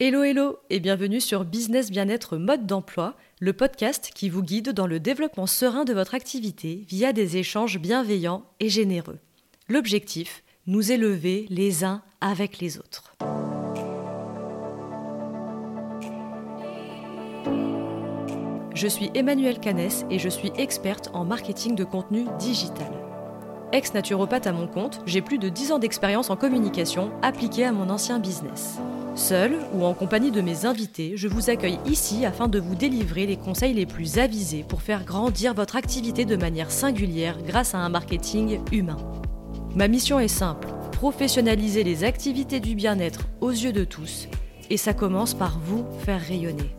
Hello hello et bienvenue sur Business Bien-être Mode d'emploi, le podcast qui vous guide dans le développement serein de votre activité via des échanges bienveillants et généreux. L'objectif, nous élever les uns avec les autres. Je suis Emmanuelle Canès et je suis experte en marketing de contenu digital. Ex-naturopathe à mon compte, j'ai plus de 10 ans d'expérience en communication appliquée à mon ancien business. Seul ou en compagnie de mes invités, je vous accueille ici afin de vous délivrer les conseils les plus avisés pour faire grandir votre activité de manière singulière grâce à un marketing humain. Ma mission est simple, professionnaliser les activités du bien-être aux yeux de tous, et ça commence par vous faire rayonner.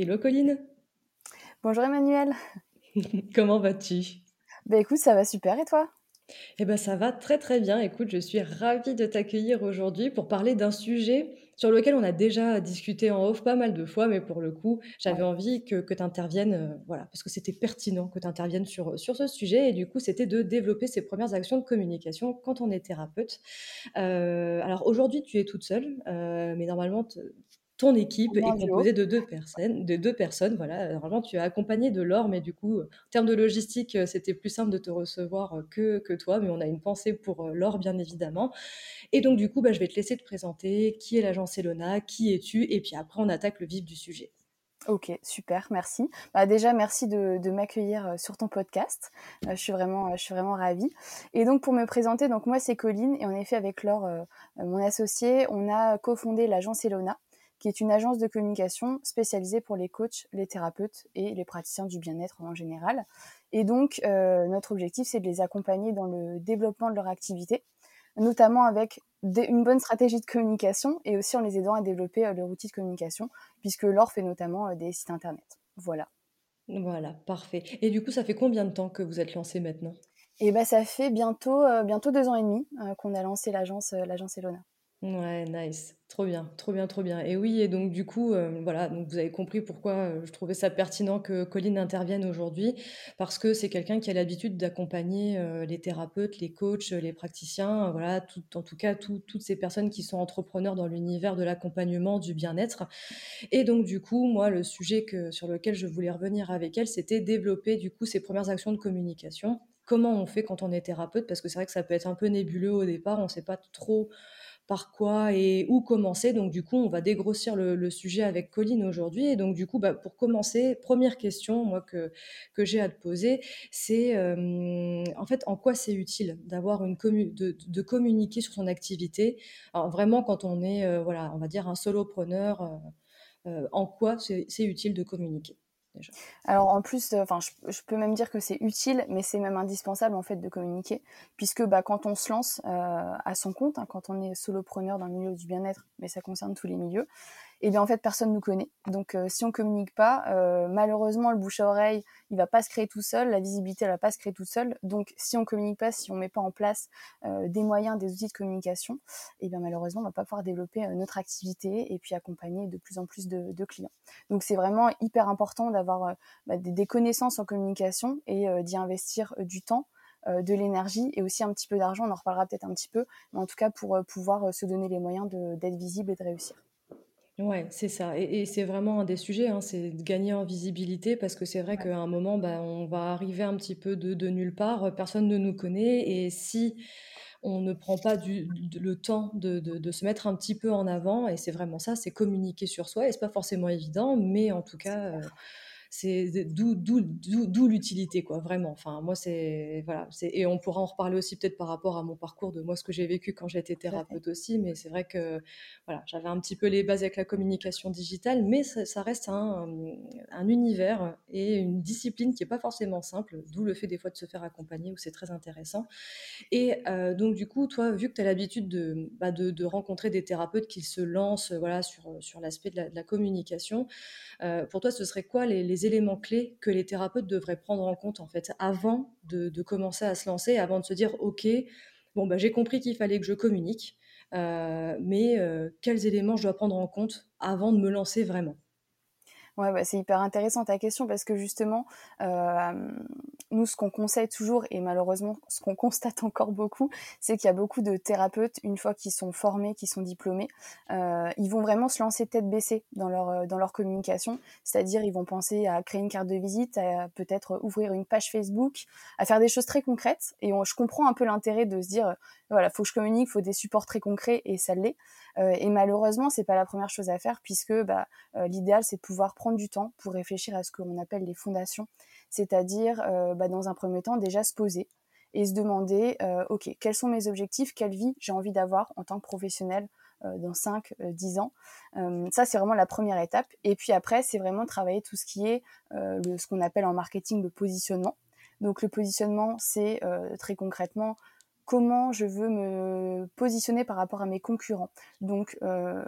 Hello Colline. Bonjour Emmanuel. Comment vas-tu? Bah écoute, ça va super et toi? Eh ben ça va très très bien. Écoute, je suis ravie de t'accueillir aujourd'hui pour parler d'un sujet sur lequel on a déjà discuté en off pas mal de fois, mais pour le coup, j'avais envie que, tu interviennes, euh, voilà, parce que c'était pertinent que tu interviennes sur, sur ce sujet, et du coup, c'était de développer ses premières actions de communication quand on est thérapeute. Euh, alors aujourd'hui, tu es toute seule, euh, mais normalement, ton équipe est composée de deux personnes, de deux personnes. Voilà, normalement tu es accompagné de Laure, mais du coup, en termes de logistique, euh, c'était plus simple de te recevoir euh, que, que toi, mais on a une pensée pour euh, Laure, bien évidemment. Et donc, du coup, bah, je vais te laisser te présenter. Qui est l'agence Elona Qui es-tu? Et puis après, on attaque le vif du sujet. Ok, super, merci. Bah déjà, merci de, de m'accueillir sur ton podcast. je suis vraiment, je suis vraiment ravie. Et donc pour me présenter, donc moi c'est Colline et en effet avec Laure, mon associé, on a cofondé l'agence Elona qui est une agence de communication spécialisée pour les coachs, les thérapeutes et les praticiens du bien-être en général. Et donc, euh, notre objectif, c'est de les accompagner dans le développement de leur activité, notamment avec une bonne stratégie de communication et aussi en les aidant à développer euh, leur outil de communication, puisque l'or fait notamment euh, des sites internet. Voilà. Voilà, parfait. Et du coup, ça fait combien de temps que vous êtes lancé maintenant? Eh ben, ça fait bientôt, bientôt deux ans et demi qu'on a lancé l'agence, l'agence Elona. Ouais, nice. Trop bien, trop bien, trop bien. Et oui, et donc du coup, euh, voilà, donc vous avez compris pourquoi euh, je trouvais ça pertinent que Colline intervienne aujourd'hui, parce que c'est quelqu'un qui a l'habitude d'accompagner euh, les thérapeutes, les coachs, les praticiens, voilà, en tout cas toutes ces personnes qui sont entrepreneurs dans l'univers de l'accompagnement, du bien-être. Et donc du coup, moi, le sujet sur lequel je voulais revenir avec elle, c'était développer du coup ces premières actions de communication. Comment on fait quand on est thérapeute? Parce que c'est vrai que ça peut être un peu nébuleux au départ, on ne sait pas trop par quoi et où commencer. Donc du coup, on va dégrossir le, sujet avec Colline aujourd'hui. Et donc du coup, bah, pour commencer, première question que, j'ai à te poser, c'est euh, en fait en quoi c'est utile d'avoir une de, de, communiquer sur son activité? Alors, vraiment quand on est euh, voilà, on va dire un solopreneur, euh, en quoi c'est utile de communiquer? Alors en plus, enfin, je, peux même dire que c'est utile, mais c'est même indispensable en fait de communiquer, puisque bah, quand on se lance à son compte, hein, quand on est solopreneur dans le milieu du bien-être, mais ça concerne tous les milieux, et bien en fait personne nous connaît. Donc euh, si on communique pas, euh, malheureusement le bouche à oreille, il va pas se créer tout seul, la visibilité elle va pas se créer tout seul. Donc si on communique pas, si on met pas en place euh, des moyens, des outils de communication, et bien malheureusement on va pas pouvoir développer notre activité et puis accompagner de plus en plus de, clients. Donc c'est vraiment hyper important d'avoir bah, des, connaissances en communication et d'y investir du temps de l'énergie et aussi un petit peu d'argent, on en reparlera peut-être un petit peu, mais en tout cas pour pouvoir se donner les moyens d'être visible et de réussir. Ouais, c'est ça. Et, c'est vraiment un des sujets, hein, c'est de gagner en visibilité parce que c'est vrai qu'à un moment, bah, on va arriver un petit peu de, nulle part, personne ne nous connaît. Et si on ne prend pas du, le temps de, se mettre un petit peu en avant, et c'est vraiment ça, c'est communiquer sur soi. Et c'est pas forcément évident, mais en tout cas, c'est d'où l'utilité quoi vraiment. Enfin moi c'est voilà c'est et on pourra en reparler aussi peut-être par rapport à mon parcours de moi ce que j'ai vécu quand j'étais thérapeute aussi mais c'est vrai que voilà j'avais un petit peu les bases avec la communication digitale mais ça, reste un, un, univers et une discipline qui est pas forcément simple d'où le fait des fois de se faire accompagner où c'est très intéressant et euh, donc du coup toi vu que tu as l'habitude de, bah, de, rencontrer des thérapeutes qui se lancent voilà sur sur l'aspect de, la communication euh, pour toi ce serait quoi les, les éléments clés que les thérapeutes devraient prendre en compte en fait avant de, commencer à se lancer, avant de se dire ok, bon bah j'ai compris qu'il fallait que je communique. mais quels éléments je dois prendre en compte avant de me lancer vraiment? Ouais, bah, c'est hyper intéressant ta question parce que justement, euh, nous, ce qu'on conseille toujours, et malheureusement, ce qu'on constate encore beaucoup, c'est qu'il y a beaucoup de thérapeutes, une fois qu'ils sont formés, qu'ils sont diplômés, euh, ils vont vraiment se lancer tête baissée dans leur, euh, dans leur communication. C'est-à-dire, ils vont penser à créer une carte de visite, à peut-être ouvrir une page Facebook, à faire des choses très concrètes. Et je comprends un peu l'intérêt de se dire, voilà, faut que je communique, faut des supports très concrets, et ça l'est. Euh, et malheureusement, c'est pas la première chose à faire puisque bah, l'idéal c'est de pouvoir prendre du temps pour réfléchir à ce qu'on appelle les fondations, c'est-à-dire euh, bah, dans un premier temps déjà se poser et se demander ok quels sont mes objectifs, quelle vie j'ai envie d'avoir en tant que professionnel dans 5, 10 ans. ça, c'est vraiment la première étape. Et puis après, c'est vraiment travailler tout ce qui est ce qu'on appelle en marketing le positionnement. Donc le positionnement, c'est très concrètement comment je veux me positionner par rapport à mes concurrents. Donc, euh,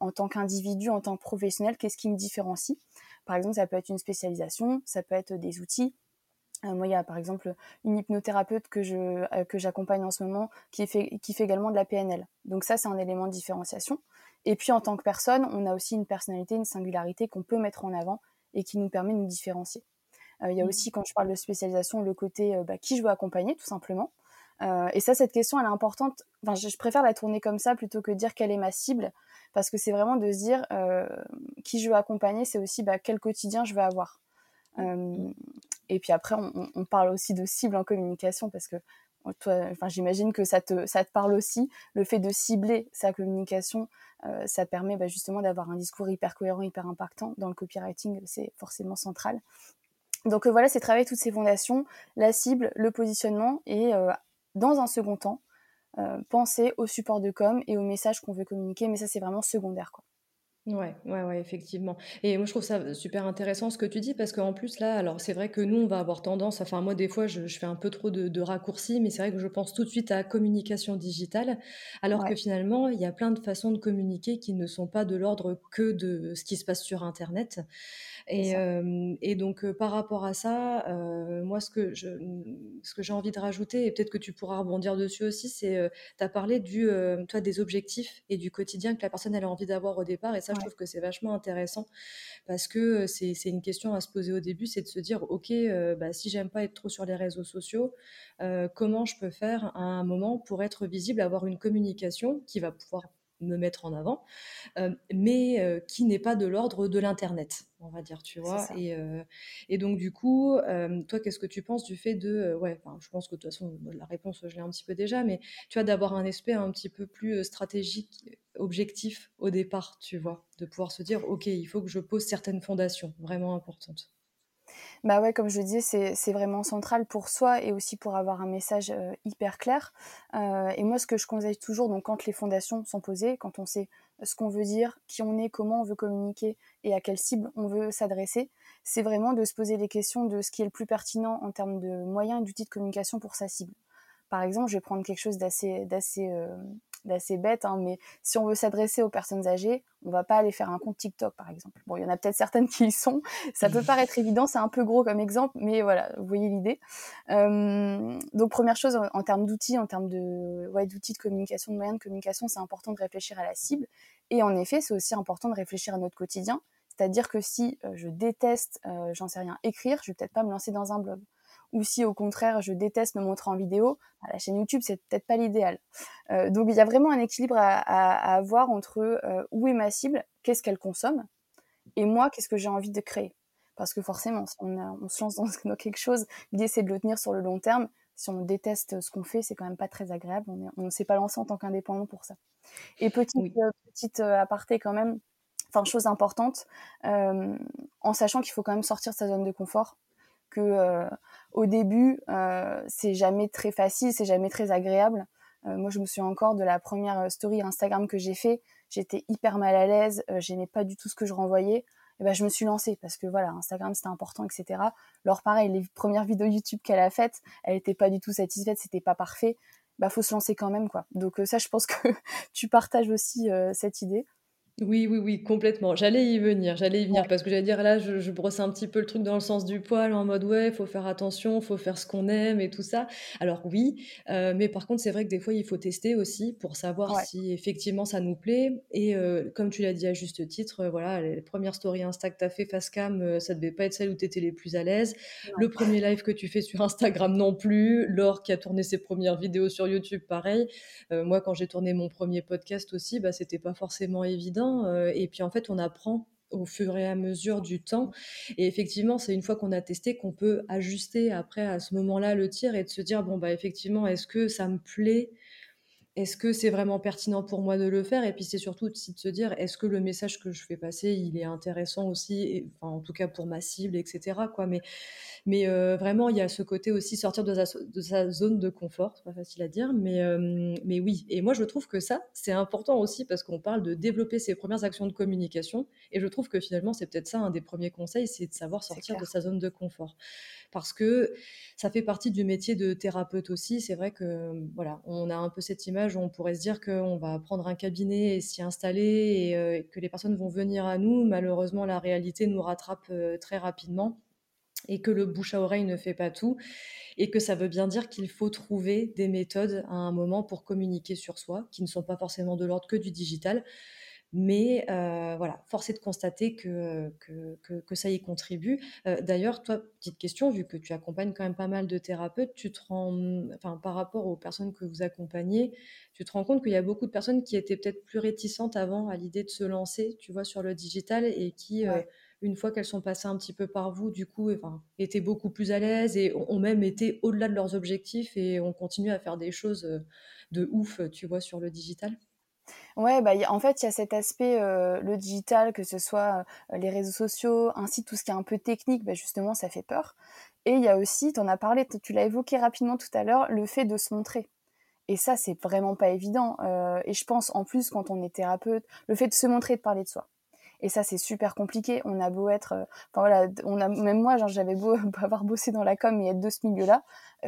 en tant qu'individu, en tant que professionnel, qu'est-ce qui me différencie? Par exemple, ça peut être une spécialisation, ça peut être des outils. Euh, moi, il y a par exemple une hypnothérapeute que je euh, que j'accompagne en ce moment qui fait qui fait également de la PNL. Donc ça, c'est un élément de différenciation. Et puis en tant que personne, on a aussi une personnalité, une singularité qu'on peut mettre en avant et qui nous permet de nous différencier. il y a mmh. aussi, quand je parle de spécialisation, le côté bah, qui je veux accompagner, tout simplement. Euh, et ça, cette question, elle est importante. Enfin, je, préfère la tourner comme ça plutôt que dire quelle est ma cible, parce que c'est vraiment de se dire euh, qui je veux accompagner, c'est aussi bah, quel quotidien je veux avoir. Euh, et puis après, on, on, parle aussi de cible en communication, parce que enfin, j'imagine que ça te, ça te parle aussi. Le fait de cibler sa communication, ça permet bah, justement d'avoir un discours hyper cohérent, hyper impactant. Dans le copywriting, c'est forcément central. Donc euh, voilà, c'est travailler toutes ces fondations, la cible, le positionnement et euh, dans un second temps, euh, penser au support de com et au message qu'on veut communiquer, mais ça c'est vraiment secondaire. Quoi. Ouais, ouais, ouais, effectivement. Et moi, je trouve ça super intéressant ce que tu dis parce qu'en plus, là, alors c'est vrai que nous, on va avoir tendance, enfin, moi, des fois, je, fais un peu trop de, raccourcis, mais c'est vrai que je pense tout de suite à communication digitale, alors que finalement, il y a plein de façons de communiquer qui ne sont pas de l'ordre que de ce qui se passe sur Internet. Et, et donc, par rapport à ça, moi, ce que, je, ce que j'ai envie de rajouter, et peut-être que tu pourras rebondir dessus aussi, c'est, tu as parlé du, toi, des objectifs et du quotidien que la personne elle a envie d'avoir au départ. Et ça, je trouve que c'est vachement intéressant parce que c'est, c'est une question à se poser au début, c'est de se dire, OK, bah, si j'aime pas être trop sur les réseaux sociaux, comment je peux faire à un moment pour être visible, avoir une communication qui va pouvoir me mettre en avant, euh, mais euh, qui n'est pas de l'ordre de l'Internet, on va dire, tu vois. Et, euh, et, donc, du coup, toi, qu'est-ce que tu penses du fait de... ouais, je pense que de toute façon, la réponse, je l'ai un petit peu déjà, mais tu vois, d'avoir un aspect un petit peu plus stratégique, objectif au départ, tu vois, de pouvoir se dire, OK, il faut que je pose certaines fondations vraiment importantes. Bah ouais, comme je dis, c'est vraiment central pour soi et aussi pour avoir un message euh, hyper clair. Euh, et moi, ce que je conseille toujours, donc quand les fondations sont posées, quand on sait ce qu'on veut dire, qui on est, comment on veut communiquer et à quelle cible on veut s'adresser, c'est vraiment de se poser les questions de ce qui est le plus pertinent en termes de moyens et d'outils de communication pour sa cible. Par exemple, je vais prendre quelque chose d'assez euh, d'assez bête, hein, mais si on veut s'adresser aux personnes âgées, on va pas aller faire un compte TikTok, par exemple. Bon, il y en a peut-être certaines qui y sont. Ça peut paraître évident, c'est un peu gros comme exemple, mais voilà, vous voyez l'idée. Euh, donc, première chose, en, termes d'outils, en termes de, ouais, d'outils de communication, de moyens de communication, c'est important de réfléchir à la cible. Et en effet, c'est aussi important de réfléchir à notre quotidien. C'est-à-dire que si euh, je déteste, euh, j'en sais rien, écrire, je vais peut-être pas me lancer dans un blog ou si au contraire je déteste me montrer en vidéo, bah, la chaîne YouTube c'est peut-être pas l'idéal. Euh, donc il y a vraiment un équilibre à, avoir entre euh, où est ma cible, qu'est-ce qu'elle consomme, et moi qu'est-ce que j'ai envie de créer. Parce que forcément, on, se lance dans, quelque chose, l'idée c'est de le tenir sur le long terme. Si on déteste ce qu'on fait, c'est quand même pas très agréable. On ne s'est pas lancé en tant qu'indépendant pour ça. Et petite, euh, petite aparté quand même, enfin chose importante, en sachant qu'il faut quand même sortir de sa zone de confort que euh, au début euh, c'est jamais très facile, c'est jamais très agréable. Euh, moi, je me souviens encore de la première story Instagram que j'ai fait. J'étais hyper mal à l'aise, j'aimais pas du tout ce que je renvoyais. Et ben, je me suis lancée parce que voilà, Instagram c'était important, etc. Alors pareil, les premières vidéos YouTube qu'elle a faites, elle était pas du tout satisfaite, c'était pas parfait. Bah faut se lancer quand même quoi. Donc ça, je pense que tu partages aussi cette idée. Oui, oui, oui, complètement. J'allais y venir, j'allais y venir parce que j'allais dire là, je je brosse un petit peu le truc dans le sens du poil en mode: «Ouais, faut faire attention, faut faire ce qu'on aime et tout ça». Alors oui, heu, mais par contre, c'est vrai que des fois, il faut tester aussi pour savoir Ouais. si effectivement ça nous plaît et heu, comme tu l'as dit à juste titre, heu, voilà, les premières stories Insta que tu as fait face cam, ça devait pas être celles où tu étais les plus à l'aise. Le premier live que tu fais sur Instagram non plus. Laure qui a tourné ses premières vidéos sur YouTube, pareil. Moi, quand j'ai tourné mon premier podcast aussi, bah, c'était pas forcément évident, heu et puis, en fait, on apprend au fur et à mesure du temps et effectivement, c'est une fois qu'on a testé qu'on peut ajuster après à ce moment-là le tir et de se dire: «Bon, bah, effectivement, est-ce que ça me plaît? Est-ce que c'est vraiment pertinent pour moi de le faire?» et puis c'est surtout aussi de se dire: «Est-ce que le message que je fais passer, il est intéressant aussi et enfin, en tout cas pour ma cible et cetera, quoi?» mais mais heu, vraiment, il y a ce côté aussi sortir de sa de sa zone de confort. C'est pas facile à dire, mais hem, mais oui et moi, je trouve que ça, c'est important aussi parce qu'on parle de développer ses premières actions de communication et je trouve que finalement, c'est peut-être ça un des premiers conseils, c'est de savoir sortir de sa zone de confort. Parce que ça fait partie du métier de thérapeute aussi. C'est vrai que, voilà, on a un peu cette image on pourrait se dire qu'on va prendre un cabinet et s'y installer et heu, que les personnes vont venir à nous. Malheureusement, la réalité nous rattrape, heu, très rapidement et que le bouche à oreille ne fait pas tout et que ça veut bien dire qu'il faut trouver des méthodes à un moment pour communiquer sur soi, qui ne sont pas forcément de l'ordre que du digital. Mais heu, voilà, force est de constater que, que que que ça y contribue. Heu, d'ailleurs, toi, petite question, vu que tu accompagnes quand même pas mal de thérapeutes, tu te rends, mmh, enfin, par rapport aux personnes que vous accompagnez, tu te rends compte qu'il y a beaucoup de personnes qui étaient peut-être plus réticentes avant à l'idée de se lancer, tu vois, sur le digital et qui, Ouais. une fois qu'elles sont passées un petit peu par vous, du coup, enfin, étaient beaucoup plus à l'aise et ont même été au-delà de leurs objectifs et ont continué à faire des choses, de ouf, tu vois, sur le digital? Ouais, bah, en fait, il y a cet aspect, heu, le digital, que ce soit, heu, les réseaux sociaux, ainsi tout ce qui est un peu technique, bah, justement, ça fait peur. Et il y a aussi, tu en as parlé, tu l'as évoqué rapidement tout à l'heure, le fait de se montrer. Et ça, c'est vraiment pas évident, heu et je pense, en plus, quand on est thérapeute, le fait de se montrer, de parler de soi. Et ça, c'est super compliqué. On a beau être, enfin, voilà, on a même moi, j'avais beau avoir bossé dans la com et être de ce milieu-là,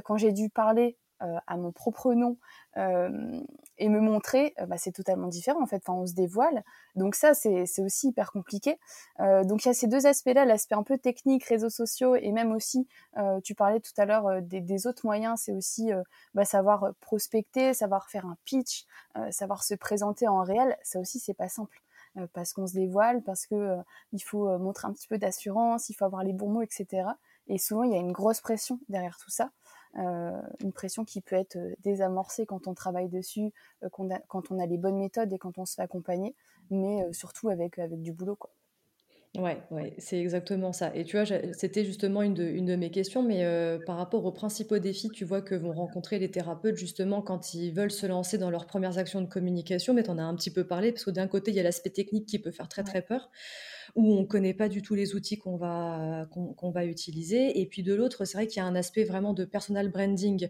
quand j'ai dû parler, à mon propre nom, hem et me montrer, heu, bah, c'est totalement différent, en fait. Enfin, on se dévoile donc ça, c'est aussi hyper compliqué, donc il y a ces 2 aspects-là, l'aspect un peu technique, réseaux sociaux et même aussi, tu parlais tout à l'heure, heu, des autres moyens, c'est aussi, bah, savoir, prospecter, savoir faire un pitch, savoir se présenter en réel. Ça aussi, c'est pas simple, parce qu'on se dévoile, parce que, heu, il faut, montrer un petit peu d'assurance, il faut avoir les bons mots et cetera et souvent, il y a une grosse pression derrière tout ça, heu, une pression qui peut être, heu, désamorcée quand on travaille dessus, a quand on a les bonnes méthodes et quand on se fait accompagner, mais surtout avec, avec du boulot, quoi. Ouais, ouais, c'est exactement ça et tu vois, c'était justement une de une de mes questions, mais par rapport aux principaux défis, tu vois, que vont rencontrer les thérapeutes justement quand ils veulent se lancer dans leurs premières actions de communication, mais tu en as un petit peu parlé parce que d'un côté, il y a l'aspect technique qui peut faire très, Ouais. très peur, où on connaît pas du tout les outils qu'on va va utiliser et puis de l'autre, c'est vrai qu'il y a un aspect vraiment de personal branding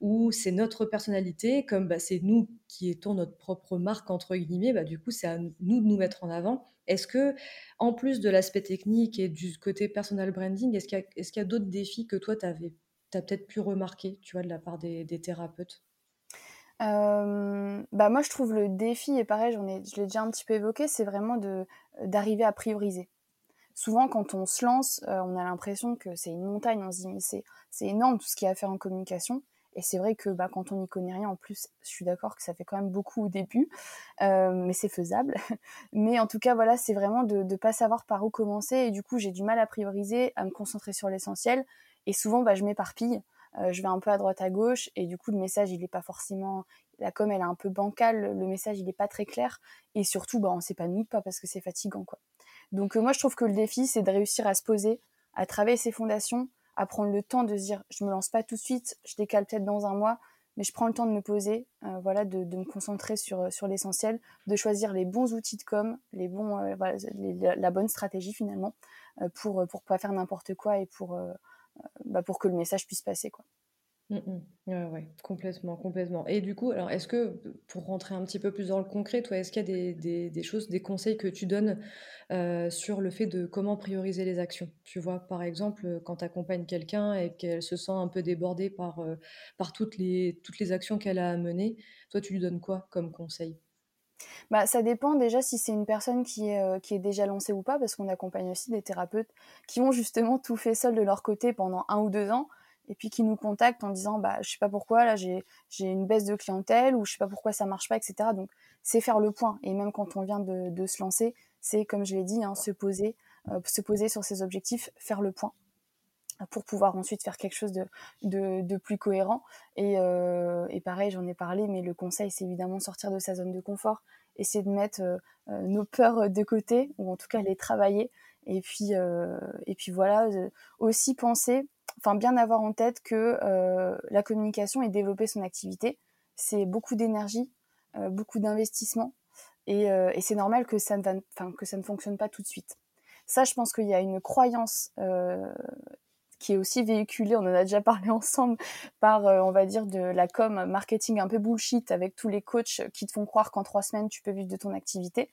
où c'est notre personnalité, comme, bah, c'est nous qui étons «notre propre marque» entre guillemets, bah, du coup, c'est à nous de nous mettre en avant. Est-ce que, en plus de l'aspect technique et du côté personal branding, est-ce qu'il y a d'autres défis que toi tu avais peut-être pu remarquer, tu vois, de la part des thérapeutes? Hem, bah, moi, je trouve le défi et pareil, j'en ai je l'ai déjà un petit peu évoqué, c'est vraiment de d'arriver à prioriser. Souvent, quand on se lance, heu, on a l'impression que c'est une montagne. On se dit: «Mais c'est c'est énorme tout ce qu'il y a à faire en communication» et c'est vrai que, bah, quand on n'y connaît rien, en plus, je suis d'accord que ça fait quand même beaucoup au début, mais c'est faisable. Mais en tout cas, voilà, c'est vraiment de de pas savoir par où commencer et du coup, j'ai du mal à prioriser, à me concentrer sur l'essentiel et souvent, bah, je m'éparpille, heu, je vais un peu à droite à gauche et du coup, le message, il est pas forcément la com, elle est un peu bancale, le message, il est pas très clair et surtout, bah, on s'épanouit pas parce que c'est fatigant, quoi. Donc heu, moi, je trouve que le défi, c'est de réussir à se poser, à travailler ses fondations, à prendre le temps de se dire: «Je me lance pas tout de suite, je décale peut-être dans un mois, mais je prends le temps de me poser», heu, voilà, de me concentrer sur, sur l'essentiel, de choisir les bons outils de com, les bons, la bonne stratégie finalement, pour, pour pas faire n'importe quoi et pour, bah, pour que le message puisse passer, quoi. Ouais, ouais, complètement, complètement et du coup, alors est-ce que, pour rentrer un petit peu plus dans le concret, toi, est-ce qu'il y a des des choses, des conseils que tu donnes, heu, sur le fait de comment prioriser les actions? Tu vois? Par exemple, heu, quand tu accompagnes quelqu'un et qu'elle se sent un peu débordée par, par toutes les toutes les actions qu'elle a à mener, toi, tu lui donnes quoi comme conseil? Bah, ça dépend déjà si c'est une personne qui est, euh, qui est déjà lancée ou pas, parce qu'on accompagne aussi des thérapeutes qui ont justement tout fait seuls de leur côté pendant un ou deux ans, et puis qui nous contactent en disant bah je sais pas pourquoi là j'ai une baisse de clientèle ou je sais pas pourquoi ça marche pas, etc. Donc c'est faire le point. Et même quand on vient de, de se lancer, c'est comme je l'ai dit, hein, se poser, euh, se poser sur ses objectifs, faire le point pour pouvoir ensuite faire quelque chose de, de, plus cohérent. Et, euh, et pareil, j'en ai parlé, mais le conseil, c'est évidemment sortir de sa zone de confort, essayer de mettre euh, euh, nos peurs de côté, ou en tout cas les travailler. Et puis, et puis voilà, aussi penser, enfin bien avoir en tête que la communication et développer son activité, c'est beaucoup d'énergie, beaucoup d'investissement, et, et c'est normal que ça, ne va, que ça ne fonctionne pas tout de suite. Ça, je pense qu'il y a une croyance qui est aussi véhiculé, on en a déjà parlé ensemble, par, euh, on va dire, de la com marketing un peu bullshit avec tous les coachs qui te font croire qu'en trois semaines, tu peux vivre de ton activité.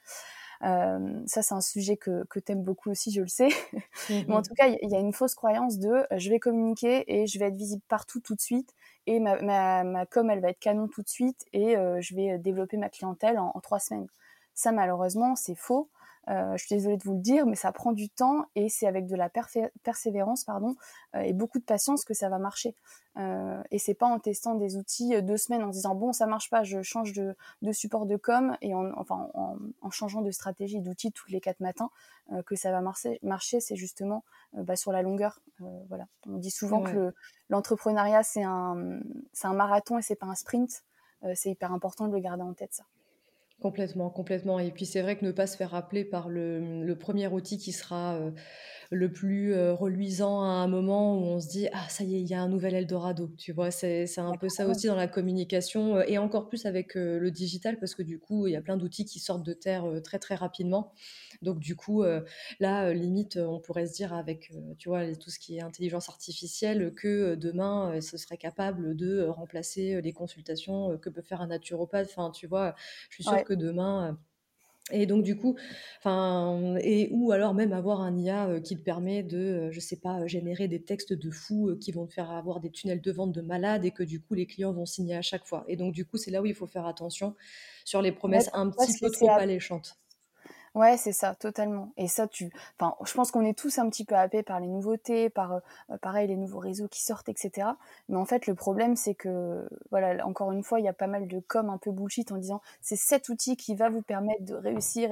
Euh, ça, c'est un sujet que, que tu aimes beaucoup aussi, je le sais. Mais en mhm. tout cas, il y, a une fausse croyance de euh, je vais communiquer et je vais être visible partout tout de suite et ma, ma, ma com, elle va être canon tout de suite et je vais développer ma clientèle en, en trois semaines. Ça, malheureusement, c'est faux. Euh, je suis désolée de vous le dire, mais ça prend du temps et c'est avec de la persévérance pardon, euh, et beaucoup de patience que ça va marcher. Euh, et c'est pas en testant des outils deux semaines en disant bon ça marche pas, je change de, de support de com et en, enfin en, en changeant de stratégie d'outils tous les quatre matins que ça va marcher. marcher c'est justement bah, sur la longueur. voilà, on dit souvent que l'entrepreneuriat c'est un un marathon et c'est pas un sprint. c'est hyper important de le garder en tête ça. Complètement, complètement. Et puis c'est vrai que ne pas se faire rappeler par le, le premier outil qui sera euh, le plus euh, reluisant à un moment où on se dit ah ça y est, il y a un nouvel Eldorado. Tu vois, c'est un peu ça aussi dans la communication euh, et encore plus avec le digital parce que du coup il y a plein d'outils qui sortent de terre très très rapidement. Donc du coup, euh, là, euh, limite, on pourrait se dire avec, euh, tu vois, tout ce qui est intelligence artificielle, que demain, ce serait capable de remplacer les consultations que peut faire un naturopathe. Enfin, tu vois, je suis sûre que demain... Et donc du coup, enfin, et ou alors même avoir un IA qui te permet de, je sais pas, générer des textes de fous qui vont te faire avoir des tunnels de vente de malades et que du coup les clients vont signer à chaque fois. Et donc du coup, c'est là où il faut faire attention sur les promesses un petit peu trop alléchantes. Ouais, c'est ça, totalement. Et ça, tu, enfin, je pense qu'on est tous un petit peu happés par les nouveautés, par, euh, pareil, les nouveaux réseaux qui sortent, etc. Mais en fait, le problème, c'est que, voilà, encore une fois, il y a pas mal de com un peu bullshit en disant c'est cet outil qui va vous permettre de réussir.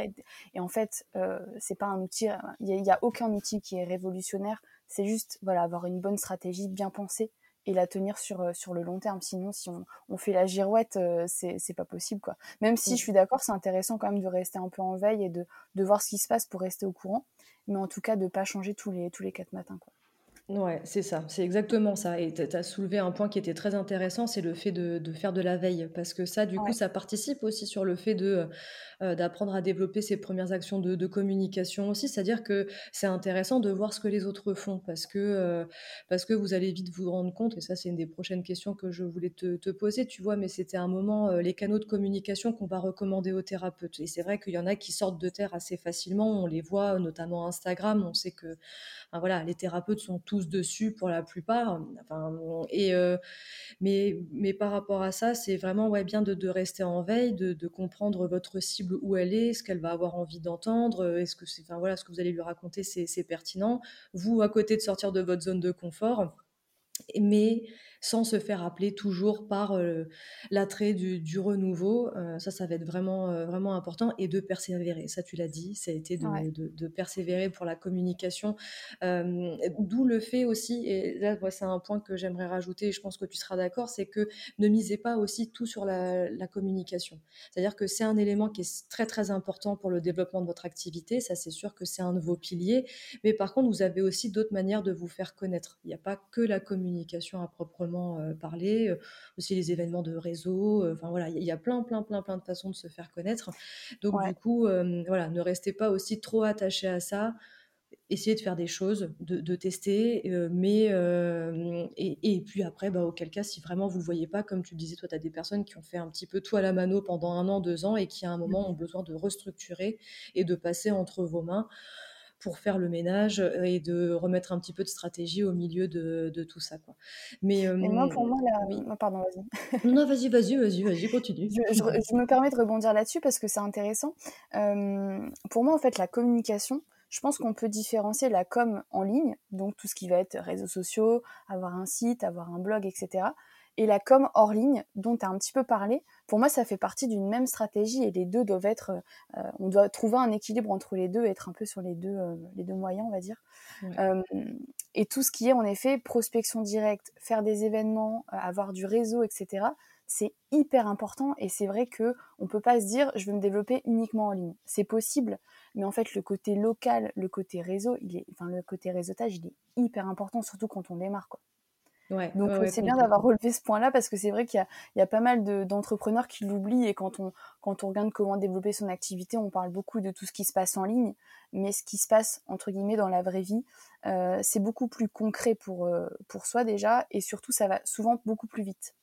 Et, en fait, euh, c'est pas un outil, il y, a aucun outil qui est révolutionnaire. C'est juste, voilà, avoir une bonne stratégie, bien pensée et la tenir sur, euh, sur le long terme. Sinon, si on, on fait la girouette, euh, c'est, c'est pas possible. quoi. Même si mm. je suis d'accord, c'est intéressant quand même de rester un peu en veille et de, de voir ce qui se passe pour rester au courant. Mais en tout cas, de pas changer tous les, tous les quatre matins. Quoi. Ouais, c'est ça, c'est exactement ça. Et tu as soulevé un point qui était très intéressant, c'est le fait de, de faire de la veille. Parce que ça, du coup, ça participe aussi sur le fait de euh, d'apprendre à développer ses premières actions de, de communication aussi. C'est-à-dire que c'est intéressant de voir ce que les autres font. Parce que, euh, parce que vous allez vite vous rendre compte, et ça, c'est une des prochaines questions que je voulais te, te poser, tu vois, mais c'était un moment, euh, les canaux de communication qu'on va recommander aux thérapeutes. Et c'est vrai qu'il y en a qui sortent de terre assez facilement. On les voit, notamment Instagram. On sait que, voilà, les thérapeutes sont tous dessus pour la plupart. Enfin, et, euh, mais, mais par rapport à ça, c'est vraiment ouais, bien de, rester en veille, de, comprendre votre cible où elle est, ce qu'elle va avoir envie d'entendre, est-ce que, c'est, enfin, voilà, ce que vous allez lui raconter, c'est, c'est pertinent. Vous, à côté de sortir de votre zone de confort, mais sans se faire appeler toujours par euh, l'attrait du, renouveau. Euh, ça, ça va être vraiment, euh, vraiment important et de persévérer. Ça, tu l'as dit, ça a été de, persévérer pour la communication. D'où le fait aussi, et là, c'est un point que j'aimerais rajouter, et je pense que tu seras d'accord, c'est que ne misez pas aussi tout sur la, la communication. C'est-à-dire que c'est un élément qui est très, très important pour le développement de votre activité. Ça, c'est sûr que c'est un de vos piliers. Mais par contre, vous avez aussi d'autres manières de vous faire connaître. Il n'y a pas que la communication à proprement euh, parler, euh, aussi les événements de réseau. Euh, enfin voilà, il y a plein, plein, plein, plein de façons de se faire connaître. Donc du coup, voilà, ne restez pas aussi trop attaché à ça essayez de faire des choses, de, tester, mais et, puis après, bah, auquel cas, si vraiment vous ne le voyez pas, comme tu disais, toi, tu as des personnes qui ont fait un petit peu tout à la mano pendant un an, deux ans, et qui à un moment mmh. ont besoin de restructurer et de passer entre vos mains pour faire le ménage et de remettre un petit peu de stratégie au milieu de, de tout ça. Quoi. Mais, moi, pour moi, la... pardon, vas-y. non, vas-y, vas-y, vas-y, vas-y, continue. Je, je, me permets de rebondir là-dessus parce que c'est intéressant. pour moi, en fait, la communication, je pense qu'on peut différencier la com en ligne, donc tout ce qui va être réseaux sociaux, avoir un site, avoir un blog, etc. Et la com hors ligne, dont tu as un petit peu parlé, pour moi, ça fait partie d'une même stratégie et les deux doivent être. Euh, on doit trouver un équilibre entre les deux, être un peu sur les deux, euh, les deux moyens, on va dire. Euh, et tout ce qui est en effet prospection directe, faire des événements, avoir du réseau, etc c'est hyper important et c'est vrai que on peut pas se dire je vais me développer uniquement en ligne. C'est possible, mais en fait le côté local, le côté réseau, il est, enfin le côté réseautage, il est hyper important surtout quand on démarre quoi. Donc c'est bien d'avoir relevé ce point-là parce que c'est vrai qu'il y, a pas mal d'entrepreneurs qui l'oublient et quand on, quand on regarde comment développer son activité, on parle beaucoup de tout ce qui se passe en ligne, mais ce qui se passe entre guillemets dans la vraie vie, euh, c'est beaucoup plus concret pour, euh, pour soi déjà et surtout ça va souvent beaucoup plus vite.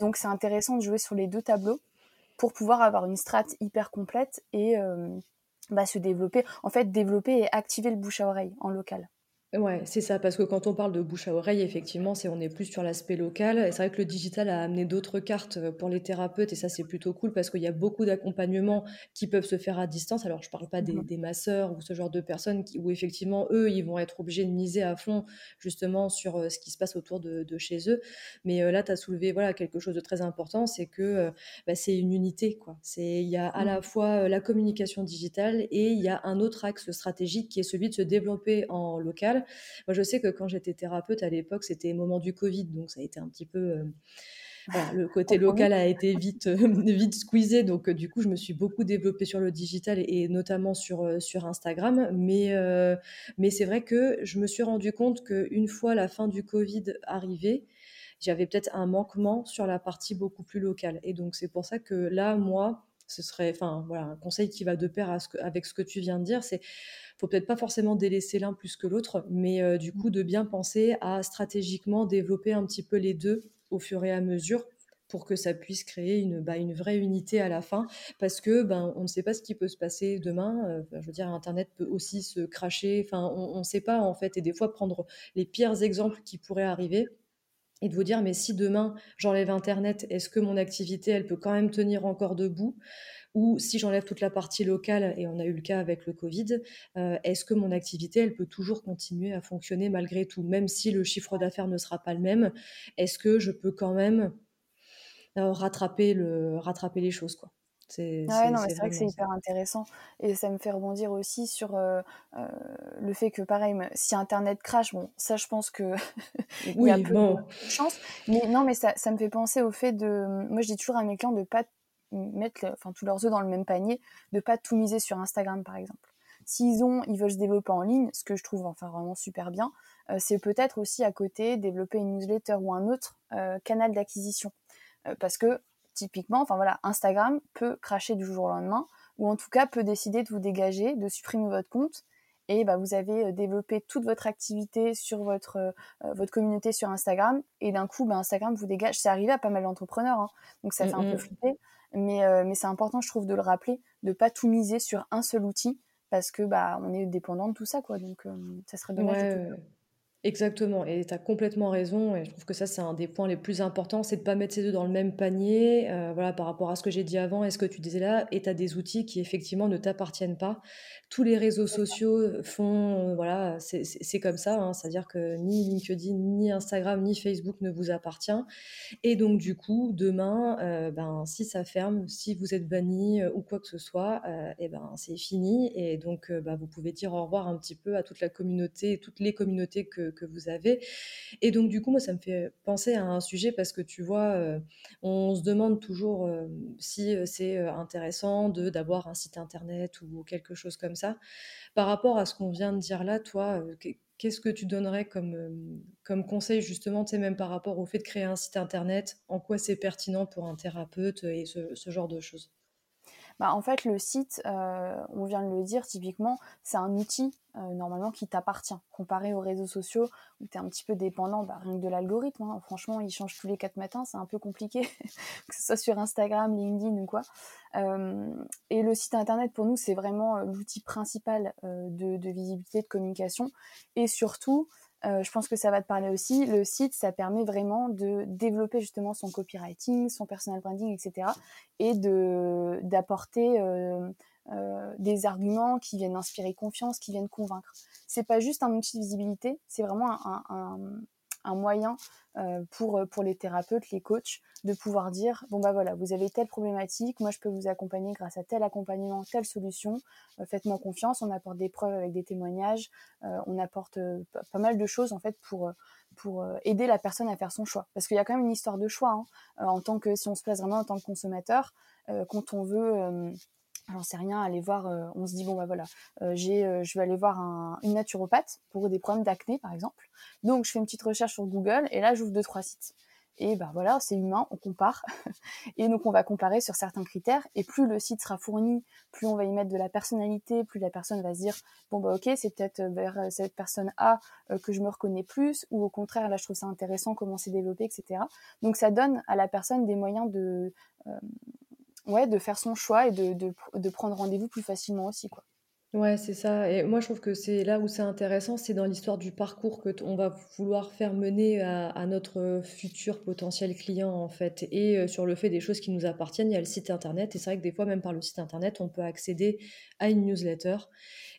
Donc c'est intéressant de jouer sur les deux tableaux pour pouvoir avoir une strate hyper complète et euh, bah, se développer, en fait développer et activer le bouche à oreille en local. Ouais, c'est ça, parce que quand on parle de bouche à oreille, effectivement, c'est on est plus sur l'aspect local. Et c'est vrai que le digital a amené d'autres cartes euh, pour les thérapeutes, et ça, c'est plutôt cool parce qu'il y a beaucoup d'accompagnements qui peuvent se faire à distance. Alors, je parle pas des, mmh masseurs ou ce genre de personnes qui, où effectivement, eux, ils vont être obligés de miser à fond justement sur euh, ce qui se passe autour de, chez eux. Mais euh, là, tu as soulevé voilà, quelque chose de très important, c'est que bah, c'est une unité. Quoi. Il y a à mmh. la fois la communication digitale et il y a un autre axe stratégique qui est celui de se développer en local moi, je sais que quand j'étais thérapeute à l'époque, c'était au moment du Covid, donc ça a été un petit peu. Euh, le côté local a été vite, euh, vite squeezé, donc euh, du coup, je me suis beaucoup développée sur le digital et, notamment sur, sur Instagram. Mais, mais c'est vrai que je me suis rendu compte qu'une fois la fin du Covid arrivée, j'avais peut-être un manquement sur la partie beaucoup plus locale. Et donc, c'est pour ça que là, moi, ce serait, enfin, voilà, un conseil qui va de pair avec ce que tu viens de dire, c'est faut peut-être pas forcément délaisser l'un plus que l'autre, mais euh, du coup de bien penser à stratégiquement développer un petit peu les deux au fur et à mesure pour que ça puisse créer une, bah, une vraie unité à la fin, parce que ben, on ne sait pas ce qui peut se passer demain. Euh, je veux dire, Internet peut aussi se cracher. Enfin, on ne sait pas en fait, et des fois prendre les pires exemples qui pourraient arriver et de vous dire mais si demain j'enlève internet est-ce que mon activité elle peut quand même tenir encore debout? Ou si j'enlève toute la partie locale, et on a eu le cas avec le Covid, euh, est-ce que mon activité, elle peut toujours continuer à fonctionner malgré tout, même si le chiffre d'affaires ne sera pas le même Est-ce que je peux quand même euh, rattraper, le, rattraper les choses c'est vrai que c'est hyper intéressant et ça me fait rebondir aussi sur euh, le fait que pareil si internet crash bon ça je pense que il y a peu de chance mais non mais ça, ça, me fait penser au fait de moi je dis toujours à mes clients de pas mettre enfin, tous leurs œufs dans le même panier, de pas tout miser sur Instagram par exemple. S'ils ont, ils veulent se développer en ligne, ce que je trouve enfin vraiment super bien, euh, c'est peut-être aussi à côté développer une newsletter ou un autre euh, canal d'acquisition, euh, parce que typiquement, enfin voilà, Instagram peut cracher du jour au lendemain, ou en tout cas peut décider de vous dégager, de supprimer votre compte, et bah, vous avez développé toute votre activité sur votre, votre communauté sur Instagram, et d'un coup, bah, Instagram vous dégage. C'est arrivé à pas mal d'entrepreneurs, hein, donc ça fait un peu flipper. Mais, euh, mais c'est important, je trouve, de le rappeler, de pas tout miser sur un seul outil parce que bah on est dépendant de tout ça, quoi. Donc, euh, ça serait dommage. Exactement, et tu as complètement raison, et je trouve que ça c'est un des points les plus importants, c'est de pas mettre ces deux dans le même panier, euh, voilà, par rapport à ce que j'ai dit avant et ce que tu disais là, et tu as des outils qui effectivement ne t'appartiennent pas. Tous les réseaux sociaux font, euh, voilà, c'est comme ça, hein, c'est-à-dire que ni LinkedIn, ni Instagram, ni Facebook ne vous appartient, et donc du coup, demain, euh, ben, si ça ferme, si vous êtes banni ou quoi que ce soit, et ben c'est fini, et donc bah, vous pouvez dire au revoir un petit peu à toute la communauté, toutes les communautés que que vous avez. Et donc, du coup, moi, ça me fait penser à un sujet parce que tu vois, euh, on se demande toujours euh, si euh, c'est intéressant de d'avoir un site internet ou quelque chose comme ça. Par rapport à ce qu'on vient de dire là, toi, qu'est-ce que tu donnerais comme, conseil justement, tu même par rapport au fait de créer un site internet, en quoi c'est pertinent pour un thérapeute et ce, ce genre de choses? Bah, En fait, le site, on vient de le dire, typiquement, c'est un outil normalement qui t'appartient, comparé aux réseaux sociaux où tu es un petit peu dépendant bah, rien que de l'algorithme. Hein. Franchement, il change tous les quatre matins, c'est un peu compliqué, que ce soit sur Instagram, LinkedIn ou quoi. et le site internet, pour nous, c'est vraiment l'outil principal de, de, visibilité, de communication. Et surtout, euh, je pense que ça va te parler aussi. Le site, ça permet vraiment de développer justement son copywriting, son personal branding, etc. Et de d'apporter euh, euh, des arguments qui viennent inspirer confiance, qui viennent convaincre. C'est pas juste un outil de visibilité, c'est vraiment un, un moyen euh, pour, euh, pour les thérapeutes, les coachs, de pouvoir dire, bon bah voilà, vous avez telle problématique, moi je peux vous accompagner grâce à tel accompagnement, telle solution, euh, faites-moi confiance, on apporte des preuves avec des témoignages, on apporte pas mal de choses en fait pour, pour aider la personne à faire son choix. Parce qu'il y a quand même une histoire de choix, hein, en tant que, si on se place vraiment en tant que consommateur, quand on veut j'en sais rien, aller voir, euh, on se dit bon bah voilà, euh, j'ai, euh, je vais aller voir un, une naturopathe pour des problèmes d'acné par exemple. Donc je fais une petite recherche sur Google et là j'ouvre deux trois sites. Et bah voilà, c'est humain, on compare. et donc on va comparer sur certains critères. Et plus le site sera fourni, plus on va y mettre de la personnalité, plus la personne va se dire bon bah ok, c'est peut-être vers cette personne A que je me reconnais plus, ou au contraire là je trouve ça intéressant comment c'est développé, etc. Donc ça donne à la personne des moyens de ouais, de faire son choix et de, de, de prendre rendez-vous plus facilement aussi, quoi. Ouais, c'est ça. Et moi, je trouve que c'est là où c'est intéressant, c'est dans l'histoire du parcours que on va vouloir faire mener à, notre futur potentiel client, en fait. Et euh, sur le fait des choses qui nous appartiennent, il y a le site internet. Et c'est vrai que des fois, même par le site internet, on peut accéder à une newsletter.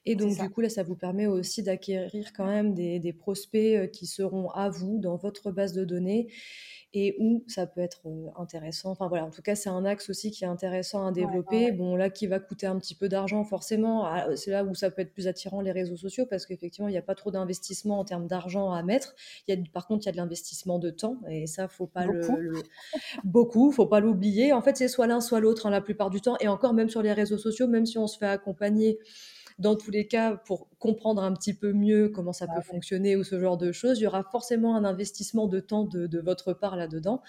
Et donc, du coup, là, ça vous permet aussi d'acquérir quand même des, des prospects euh, qui seront à vous dans votre base de données et où ça peut être intéressant. Enfin voilà, en tout cas, c'est un axe aussi qui est intéressant à développer. Bon, là, qui va coûter un petit peu d'argent, forcément, ah, c'est là où ça peut être plus attirant les réseaux sociaux parce qu'effectivement, il n'y a pas trop d'investissement en termes d'argent à mettre. Il y a, par contre, il y a de l'investissement de temps et ça, faut pas beaucoup. le, beaucoup, faut pas l'oublier. En fait, c'est soit l'un, soit l'autre hein, la plupart du temps. Et encore, même sur les réseaux sociaux, même si on se fait accompagner dans tous les cas, pour comprendre un petit peu mieux comment ça peut fonctionner ou ce genre de choses, il y aura forcément un investissement de temps de, votre part là-dedans.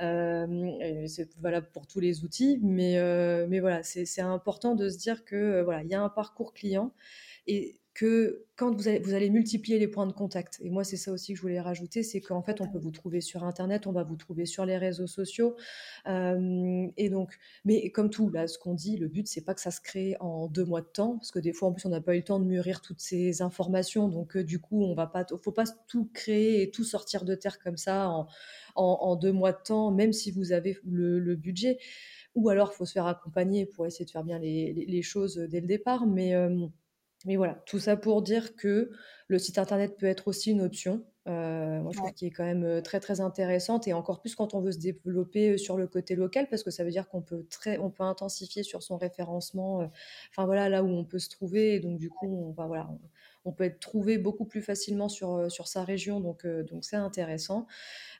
Euh, c'est valable pour tous les outils, mais, euh, mais voilà, c'est important de se dire que euh, voilà, il y a un parcours client et quand vous allez, multiplier les points de contact, et moi c'est ça aussi que je voulais rajouter, c'est qu'en fait on peut vous trouver sur Internet, on va vous trouver sur les réseaux sociaux, euh, et donc, mais comme tout, là, ce qu'on dit, le but c'est pas que ça se crée en deux mois de temps, parce que des fois en plus on n'a pas eu le temps de mûrir toutes ces informations, donc euh, du coup on va pas, faut pas tout créer et tout sortir de terre comme ça en, deux mois de temps, même si vous avez le, budget, ou alors faut se faire accompagner pour essayer de faire bien les, les, choses dès le départ, mais euh, mais voilà, tout ça pour dire que le site internet peut être aussi une option. Euh, moi, je trouve qu'il est quand même euh, très très intéressante et encore plus quand on veut se développer euh, sur le côté local parce que ça veut dire qu'on peut très, on peut intensifier sur son référencement. Enfin voilà, là où on peut se trouver et donc du coup, on va voilà, on peut être trouvé beaucoup plus facilement sur, euh, sur sa région, donc euh, donc c'est intéressant.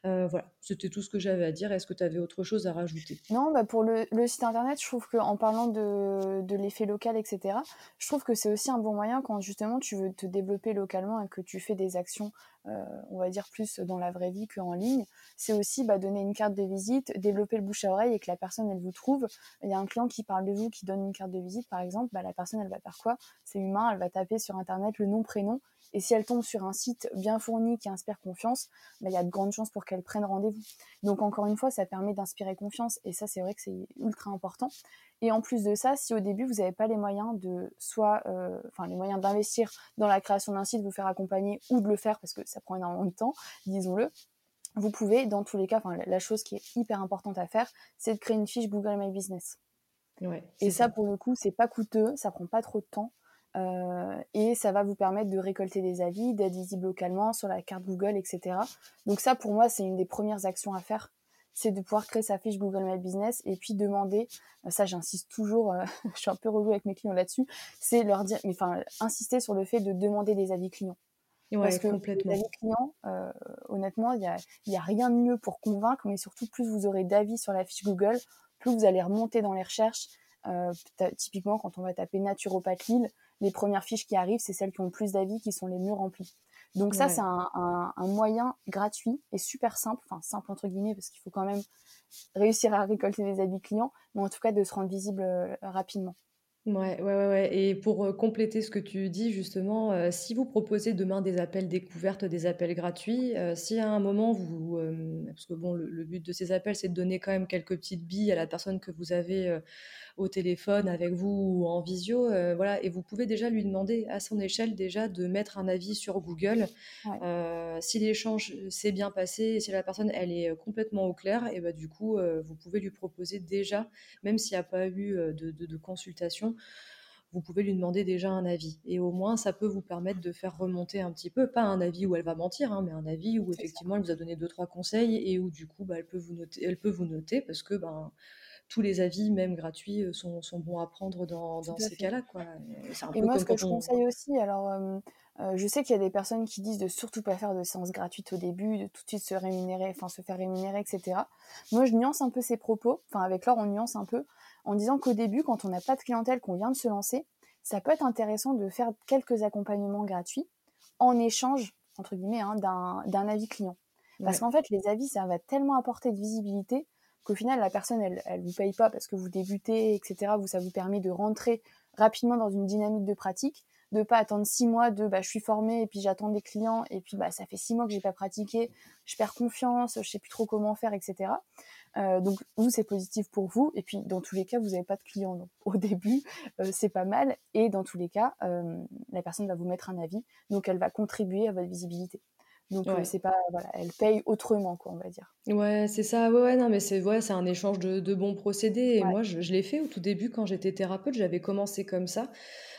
Euh, voilà, c'était tout ce que j'avais à dire. Est-ce que tu avais autre chose à rajouter? Non, bah pour le, site internet, je trouve qu'en parlant de, de l'effet local, etc., je trouve que c'est aussi un bon moyen quand justement tu veux te développer localement et que tu fais des actions, on va dire plus dans la vraie vie qu'en ligne. C'est aussi bah, donner une carte de visite, développer le bouche à oreille et que la personne, elle vous trouve. Il y a un client qui parle de vous, qui donne une carte de visite, par exemple, bah, la personne, elle va faire quoi? C'est humain, elle va taper sur internet le nom, prénom. Et si elle tombe sur un site bien fourni qui inspire confiance, bah, il y a de grandes chances pour qu'elle prenne rendez-vous. Donc encore une fois, ça permet d'inspirer confiance et ça c'est vrai que c'est ultra important. Et en plus de ça, si au début vous n'avez pas les moyens de soit, euh, enfin les moyens d'investir dans la création d'un site, vous faire accompagner ou de le faire parce que ça prend énormément de temps, disons-le, vous pouvez, dans tous les cas, la chose qui est hyper importante à faire, c'est de créer une fiche Google My Business. et ça, pour le coup, c'est pas coûteux, ça prend pas trop de temps. Euh, et ça va vous permettre de récolter des avis, d'être visible localement sur la carte Google, etc. Donc ça, pour moi, c'est une des premières actions à faire, c'est de pouvoir créer sa fiche Google My Business et puis demander, euh, ça j'insiste toujours, euh, je suis un peu relou avec mes clients là-dessus, c'est leur dire, enfin, insister sur le fait de demander des avis clients. Parce que les avis clients, honnêtement, il n'y a, y a rien de mieux pour convaincre, mais surtout plus vous aurez d'avis sur la fiche Google, plus vous allez remonter dans les recherches. Typiquement, quand on va taper naturopathe Lille, les premières fiches qui arrivent, c'est celles qui ont le plus d'avis qui sont les mieux remplies. Donc ça, c'est un, un, moyen gratuit et super simple, enfin simple entre guillemets, parce qu'il faut quand même réussir à récolter des avis clients, mais en tout cas de se rendre visible rapidement. Ouais, ouais, ouais, ouais. Et pour compléter ce que tu dis, justement, si vous proposez demain des appels découvertes, des appels gratuits, si à un moment vous, parce que bon, le, but de ces appels, c'est de donner quand même quelques petites billes à la personne que vous avez au téléphone avec vous ou en visio, euh, voilà, et vous pouvez déjà lui demander à son échelle déjà de mettre un avis sur Google. Euh, si l'échange s'est bien passé, et si la personne elle est complètement au clair, et bah, du coup euh, vous pouvez lui proposer déjà, même s'il n'y a pas eu de, consultation, vous pouvez lui demander déjà un avis. Et au moins, ça peut vous permettre de faire remonter un petit peu, pas un avis où elle va mentir, hein, mais un avis où effectivement elle vous a donné deux, trois conseils et où du coup, bah, elle, peut vous noter, elle peut vous noter parce que ben, tous les avis, même gratuits, euh, sont, sont bons à prendre dans, dans ces cas-là. Quoi. Et, moi, ce que je conseille aussi, alors euh, euh, je sais qu'il y a des personnes qui disent de surtout pas faire de séances gratuites au début, de tout de suite se rémunérer, enfin se faire rémunérer, etc. Moi, je nuance un peu ces propos, enfin avec Laure, on nuance un peu, en disant qu'au début, quand on n'a pas de clientèle, qu'on vient de se lancer, ça peut être intéressant de faire quelques accompagnements gratuits en échange, entre guillemets, hein, d'un avis client. Parce qu'en fait, les avis, ça va tellement apporter de visibilité qu'au final, la personne, elle, elle vous paye pas parce que vous débutez, etc. Vous, ça vous permet de rentrer rapidement dans une dynamique de pratique, de pas attendre six mois de bah, je suis formée et puis j'attends des clients et puis bah, ça fait six mois que j'ai pas pratiqué, je perds confiance, je sais plus trop comment faire, etc. Euh, donc vous c'est positif pour vous et puis dans tous les cas vous n'avez pas de clients au début euh, c'est pas mal et dans tous les cas euh, la personne va vous mettre un avis donc elle va contribuer à votre visibilité. Donc euh, c'est pas voilà, elle paye autrement quoi, on va dire. Ouais, c'est ça. Ouais, ouais, non, mais c'est ouais, c'est un échange de, bons procédés. Et moi, je, l'ai fait au tout début quand j'étais thérapeute. J'avais commencé comme ça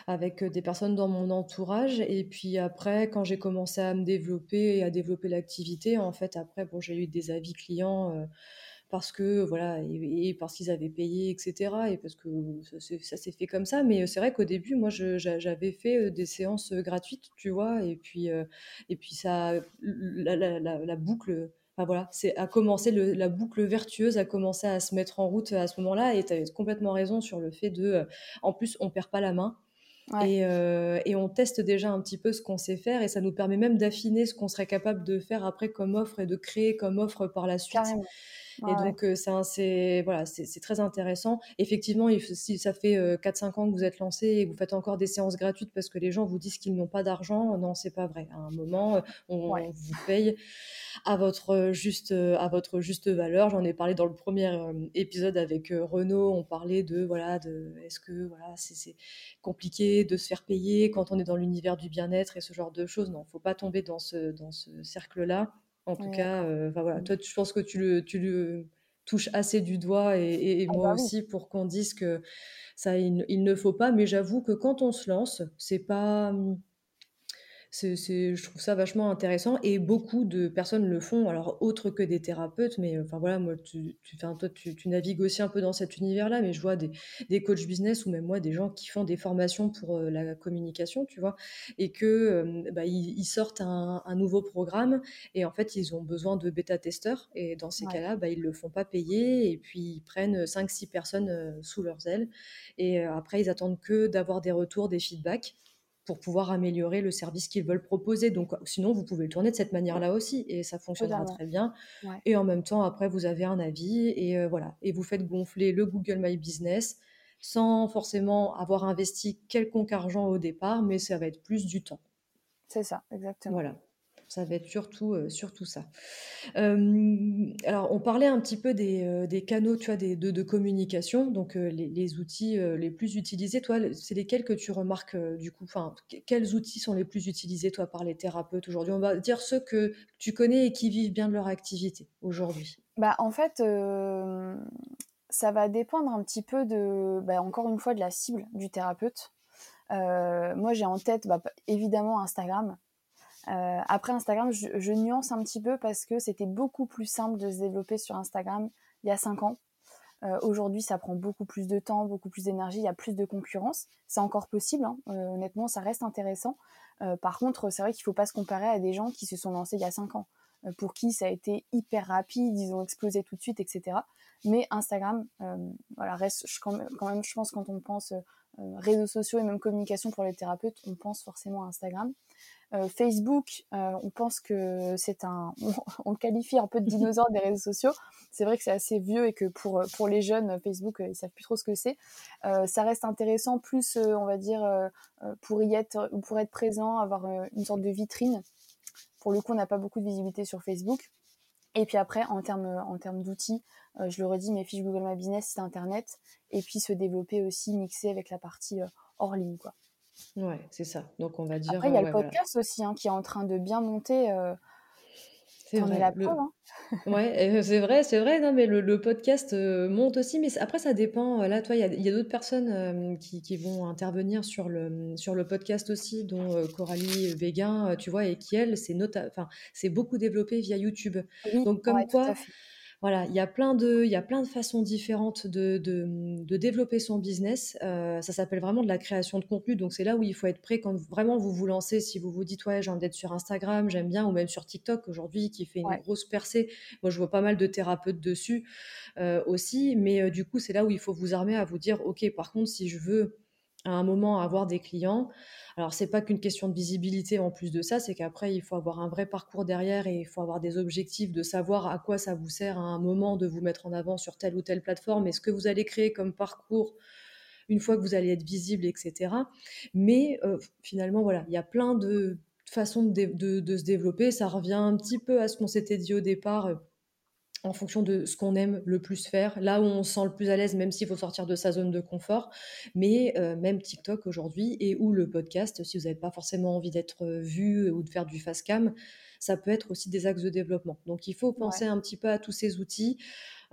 avec euh, des personnes dans mon entourage. Et puis après, quand j'ai commencé à me développer et à développer l'activité, en fait, après, bon, j'ai eu des avis clients. Euh, parce que voilà et, parce qu'ils avaient payé etc et parce que ça, s'est fait comme ça. Mais c'est vrai qu'au début moi j'avais fait des séances gratuites tu vois et puis et puis ça la, boucle Enfin, voilà, c'est à commencer la boucle vertueuse a commencé à se mettre en route à ce moment-là et tu avais complètement raison sur le fait de en plus on perd pas la main. Et, et, on teste déjà un petit peu ce qu'on sait faire et ça nous permet même d'affiner ce qu'on serait capable de faire après comme offre et de créer comme offre par la suite. Et donc, c'est voilà, c'est très intéressant. Effectivement, si ça fait 4-5 ans que vous êtes lancé et que vous faites encore des séances gratuites parce que les gens vous disent qu'ils n'ont pas d'argent, non, c'est pas vrai. À un moment, on, vous paye à votre juste, à votre juste valeur. J'en ai parlé dans le premier épisode avec Renaud. On parlait de voilà, de est-ce que voilà, c'est compliqué de se faire payer quand on est dans l'univers du bien-être et ce genre de choses. Non, faut pas tomber dans ce dans ce cercle-là. En tout cas, voilà, mmh. toi, je pense que tu le, tu le touches assez du doigt et, ah moi bah aussi pour qu'on dise que ça, il, il, ne faut pas. Mais j'avoue que quand on se lance, c'est pas, c'est, je trouve ça vachement intéressant et beaucoup de personnes le font, alors autre que des thérapeutes, mais enfin voilà, moi, tu, tu, toi, tu, tu navigues aussi un peu dans cet univers-là, mais je vois des, des coachs business ou même moi des gens qui font des formations pour euh, la communication, tu vois, et que euh, bah, ils, sortent un, un, nouveau programme et en fait ils ont besoin de bêta-testeurs et dans ces cas-là, bah, ils le font pas payer et puis ils prennent 5-6 personnes euh, sous leurs ailes et après ils attendent que d'avoir des retours, des feedbacks pour pouvoir améliorer le service qu'ils veulent proposer. Donc, sinon, vous pouvez le tourner de cette manière-là aussi, et ça fonctionnera très bien. Et en même temps, après, vous avez un avis, et euh, voilà, et vous faites gonfler le Google My Business sans forcément avoir investi quelconque argent au départ, mais ça va être plus du temps. C'est ça, exactement. Voilà. Ça va être surtout, euh, surtout ça. alors, on parlait un petit peu des, euh, canaux, tu vois, de, communication, donc euh, les, outils les plus utilisés. Toi, c'est lesquels que tu remarques du coup? Enfin, quels outils sont les plus utilisés, toi, par les thérapeutes aujourd'hui? On va dire ceux que tu connais et qui vivent bien de leur activité aujourd'hui. Bah, en fait, ça va dépendre un petit peu de, bah, encore une fois, de la cible du thérapeute. moi, j'ai en tête, bah, évidemment, Instagram euh, après Instagram, je, nuance un petit peu parce que c'était beaucoup plus simple de se développer sur Instagram il y a 5 ans. Euh, aujourd'hui, ça prend beaucoup plus de temps, beaucoup plus d'énergie, il y a plus de concurrence. C'est encore possible, hein. euh, honnêtement, ça reste intéressant. par contre, c'est vrai qu'il ne faut pas se comparer à des gens qui se sont lancés il y a 5 ans. Pour qui ça a été hyper rapide, ils ont explosé tout de suite, etc. Mais Instagram, voilà, reste quand même, je pense, quand on pense réseaux sociaux et même communication pour les thérapeutes, on pense forcément à Instagram. Euh, Facebook, euh, on pense que c'est un, on, le qualifie un peu de dinosaure des réseaux sociaux. C'est vrai que c'est assez vieux et que pour pour les jeunes, Facebook, ils savent plus trop ce que c'est. Euh, ça reste intéressant, plus on va dire pour y être ou pour être présent, avoir une sorte de vitrine. Pour le coup, on n'a pas beaucoup de visibilité sur Facebook. Et puis après, en termes en termes d'outils, je le redis, mes fiches Google My Business, c'est Internet, et puis se développer aussi, mixer avec la partie hors ligne, quoi. Ouais, c'est ça. Donc on va dire. Après, il y a le podcast aussi hein, qui est en train de bien monter. Euh... C'est vrai. La preuve, hein. ouais, c'est vrai, c'est vrai. Non, mais le, podcast euh, monte aussi, mais après ça dépend. Là, toi, il y a, d'autres personnes euh, qui, qui, vont intervenir sur le sur le podcast aussi, dont euh, Coralie Béguin, tu vois, et qui elle, c'est enfin, c'est beaucoup développé via YouTube. Donc comme quoi voilà, il y a plein de, il y a plein de façons différentes de, de, développer son business. Euh, ça s'appelle vraiment de la création de contenu. Donc c'est là où il faut être prêt quand vraiment vous vous lancez. Si vous vous dites ouais, j'ai envie d'être sur Instagram, j'aime bien, ou même sur TikTok aujourd'hui qui fait une grosse percée. Moi, je vois pas mal de thérapeutes dessus euh, aussi. Mais euh, du coup, c'est là où il faut vous armer à vous dire ok, par contre, si je veux à un moment avoir des clients, alors, c'est pas qu'une question de visibilité en plus de ça, c'est qu'après, il faut avoir un vrai parcours derrière et il faut avoir des objectifs de savoir à quoi ça vous sert à un moment de vous mettre en avant sur telle ou telle plateforme et ce que vous allez créer comme parcours une fois que vous allez être visible, etc. Mais euh, finalement, voilà, il y a plein de façons de, se développer. Ça revient un petit peu à ce qu'on s'était dit au départ euh, en fonction de ce qu'on aime le plus faire, là où on se sent le plus à l'aise, même s'il faut sortir de sa zone de confort. Mais euh, même TikTok aujourd'hui et ou le podcast, si vous n'avez pas forcément envie d'être euh, vu ou de faire du fast cam, ça peut être aussi des axes de développement. Donc il faut penser un petit peu à tous ces outils.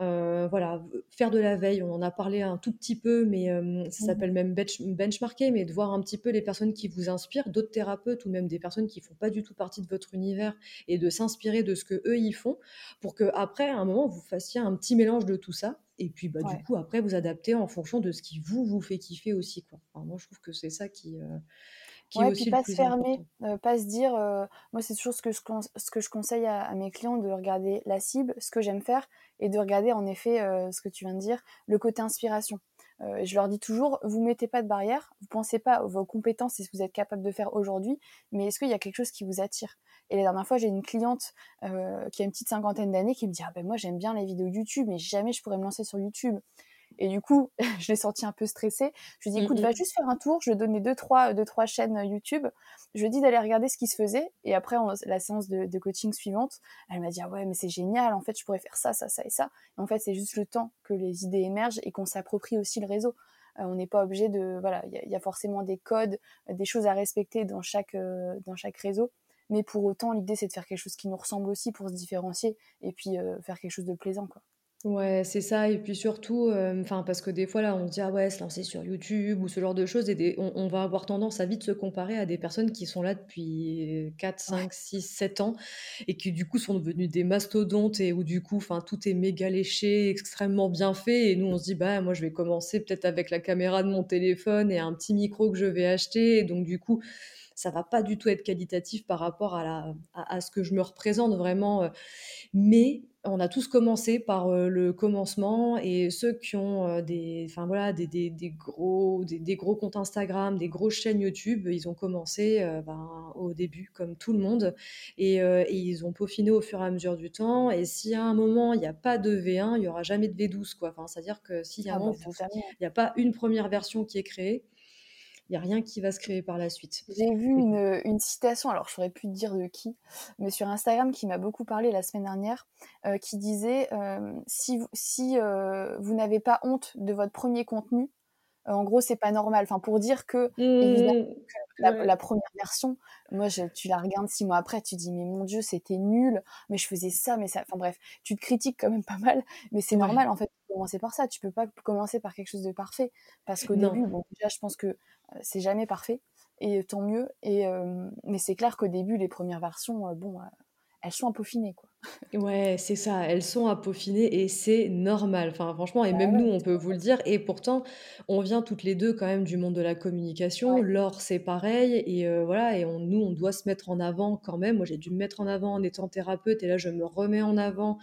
Euh, voilà, faire de la veille, on en a parlé un tout petit peu, mais euh, ça mmh s'appelle même bench, benchmarker, mais de voir un petit peu les personnes qui vous inspirent, d'autres thérapeutes ou même des personnes qui font pas du tout partie de votre univers et de s'inspirer de ce que eux ils font, pour que après, à un moment, vous fassiez un petit mélange de tout ça. Et puis, bah, du coup, après, vous adaptez en fonction de ce qui vous vous fait kiffer aussi. Quoi. moi, je trouve que c'est ça qui, euh, ouais, puis pas se fermer, euh, pas se dire. Euh, moi, c'est toujours ce que je, ce que je conseille à, mes clients de regarder la cible, ce que j'aime faire, et de regarder en effet euh, ce que tu viens de dire, le côté inspiration. je leur dis toujours, vous mettez pas de barrière, vous pensez pas vos compétences et ce que vous êtes capable de faire aujourd'hui, mais est-ce qu'il y a quelque chose qui vous attire? Et la dernière fois, j'ai une cliente qui a une petite cinquantaine d'années qui me dit, ah ben moi j'aime bien les vidéos YouTube, mais jamais je pourrais me lancer sur YouTube. Et du coup, je l'ai senti un peu stressée. Je lui ai dit, écoute, va juste faire un tour. Je lui ai donné deux, trois, deux, trois chaînes euh, YouTube. Je lui ai dit d'aller regarder ce qui se faisait. Et après, la séance de, coaching suivante, elle m'a dit, ah ouais, mais c'est génial. En fait, je pourrais faire ça, ça, ça et ça. Et en fait, c'est juste le temps que les idées émergent et qu'on s'approprie aussi le réseau. Euh, on n'est pas obligé de, voilà, il y, a forcément des codes, des choses à respecter dans chaque, euh, dans chaque réseau. Mais pour autant, l'idée, c'est de faire quelque chose qui nous ressemble aussi pour se différencier et puis faire quelque chose de plaisant, quoi. Ouais, c'est ça et puis surtout, enfin, parce que des fois là, on se dit: «Ah ouais, se lancer sur YouTube» ou ce genre de choses et des on va avoir tendance à vite se comparer à des personnes qui sont là depuis 4, 5, 6, 7 ans et qui du coup sont devenus des mastodontes et où du coup, enfin, tout est méga léché, extrêmement bien fait et nous on se dit: «Bah, moi je vais commencer peut-être avec la caméra de mon téléphone et un petit micro que je vais acheter» et donc du coup, ça va pas du tout être qualitatif par rapport à la à ce que je me représente vraiment, mais on a tous commencé par euh, le commencement et ceux qui ont euh, des, enfin voilà, des, gros, des, gros comptes Instagram, des grosses chaînes YouTube, ils ont commencé euh, ben, au début comme tout le monde et, ils ont peaufiné au fur et à mesure du temps. Et si à un moment il n'y a pas de V1, il n'y aura jamais de V12 quoi. Enfin, c'est-à-dire que s'il y a un ah moment, bah, il n'y a pas une première version qui est créée, il n'y a rien qui va se créer par la suite. J'ai vu une, une, citation, alors je ne saurais plus te dire de qui, mais sur Instagram qui m'a beaucoup parlé la semaine dernière, euh, qui disait euh, si, si euh, vous n'avez pas honte de votre premier contenu, en gros, c'est pas normal. Enfin, pour dire que, mmh. la, première version, moi, je, tu la regardes six mois après, tu dis, mais mon Dieu, c'était nul, mais je faisais ça, mais ça. Enfin, bref, tu te critiques quand même pas mal, mais c'est normal, en fait, de commencer par ça. Tu peux pas commencer par quelque chose de parfait. Parce qu'au début, bon, déjà, je pense que c'est jamais parfait et tant mieux. Et mais c'est clair qu'au début, les premières versions, bon, elles sont à peaufiner, quoi. Ouais, c'est ça, elles sont à peaufiner et c'est normal. Enfin, franchement et Bah même nous, on peut vous le dire et pourtant, on vient toutes les 2 quand même du monde de la communication. Ouais. Laure, c'est pareil et heu, voilà et on nous, on doit se mettre en avant quand même. Moi, j'ai dû me mettre en avant en étant thérapeute et là, je me remets en avant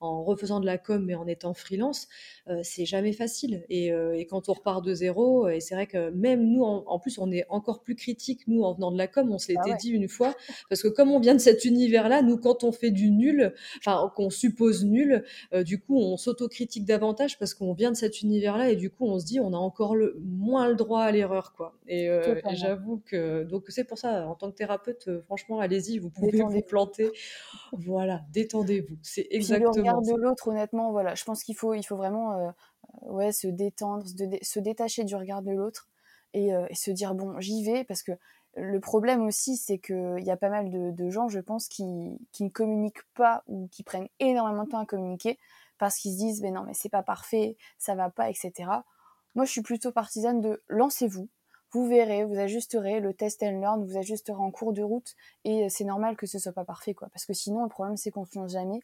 en refaisant de la com, mais en étant freelance, heu, c'est jamais facile. Et heu et quand on repart de zéro et c'est vrai que même nous, en en plus, on est encore plus critique, nous, en venant de la com, on se l'était ouais. dit une fois, parce que comme on vient de cet univers-là, nous, quand on fait du nul, enfin, qu'on suppose nul, du coup, on s'autocritique davantage parce qu'on vient de cet univers-là. Et du coup, on se dit: «On a encore le moins le droit à l'erreur», quoi. Et j'avoue que donc c'est pour ça, en tant que thérapeute, franchement, allez-y, vous pouvez vous planter. Voilà, détendez-vous, c'est exactement regard de l'autre, honnêtement, voilà, je pense qu'il faut il faut vraiment, heu, ouais, se détendre, se dé se détacher du regard de l'autre et et se dire: «Bon, j'y vais» parce que le problème aussi, c'est qu'il y a pas mal de de gens, je pense, qui qui ne communiquent pas ou qui prennent énormément de temps à communiquer parce qu'ils se disent: «Mais non, mais c'est pas parfait, ça va pas» et cetera. Moi, je suis plutôt partisane de lancez-vous, vous verrez, vous ajusterez, le test and learn, vous ajusterez en cours de route et c'est normal que ce soit pas parfait, quoi. Parce que sinon, le problème, c'est qu'on se lance jamais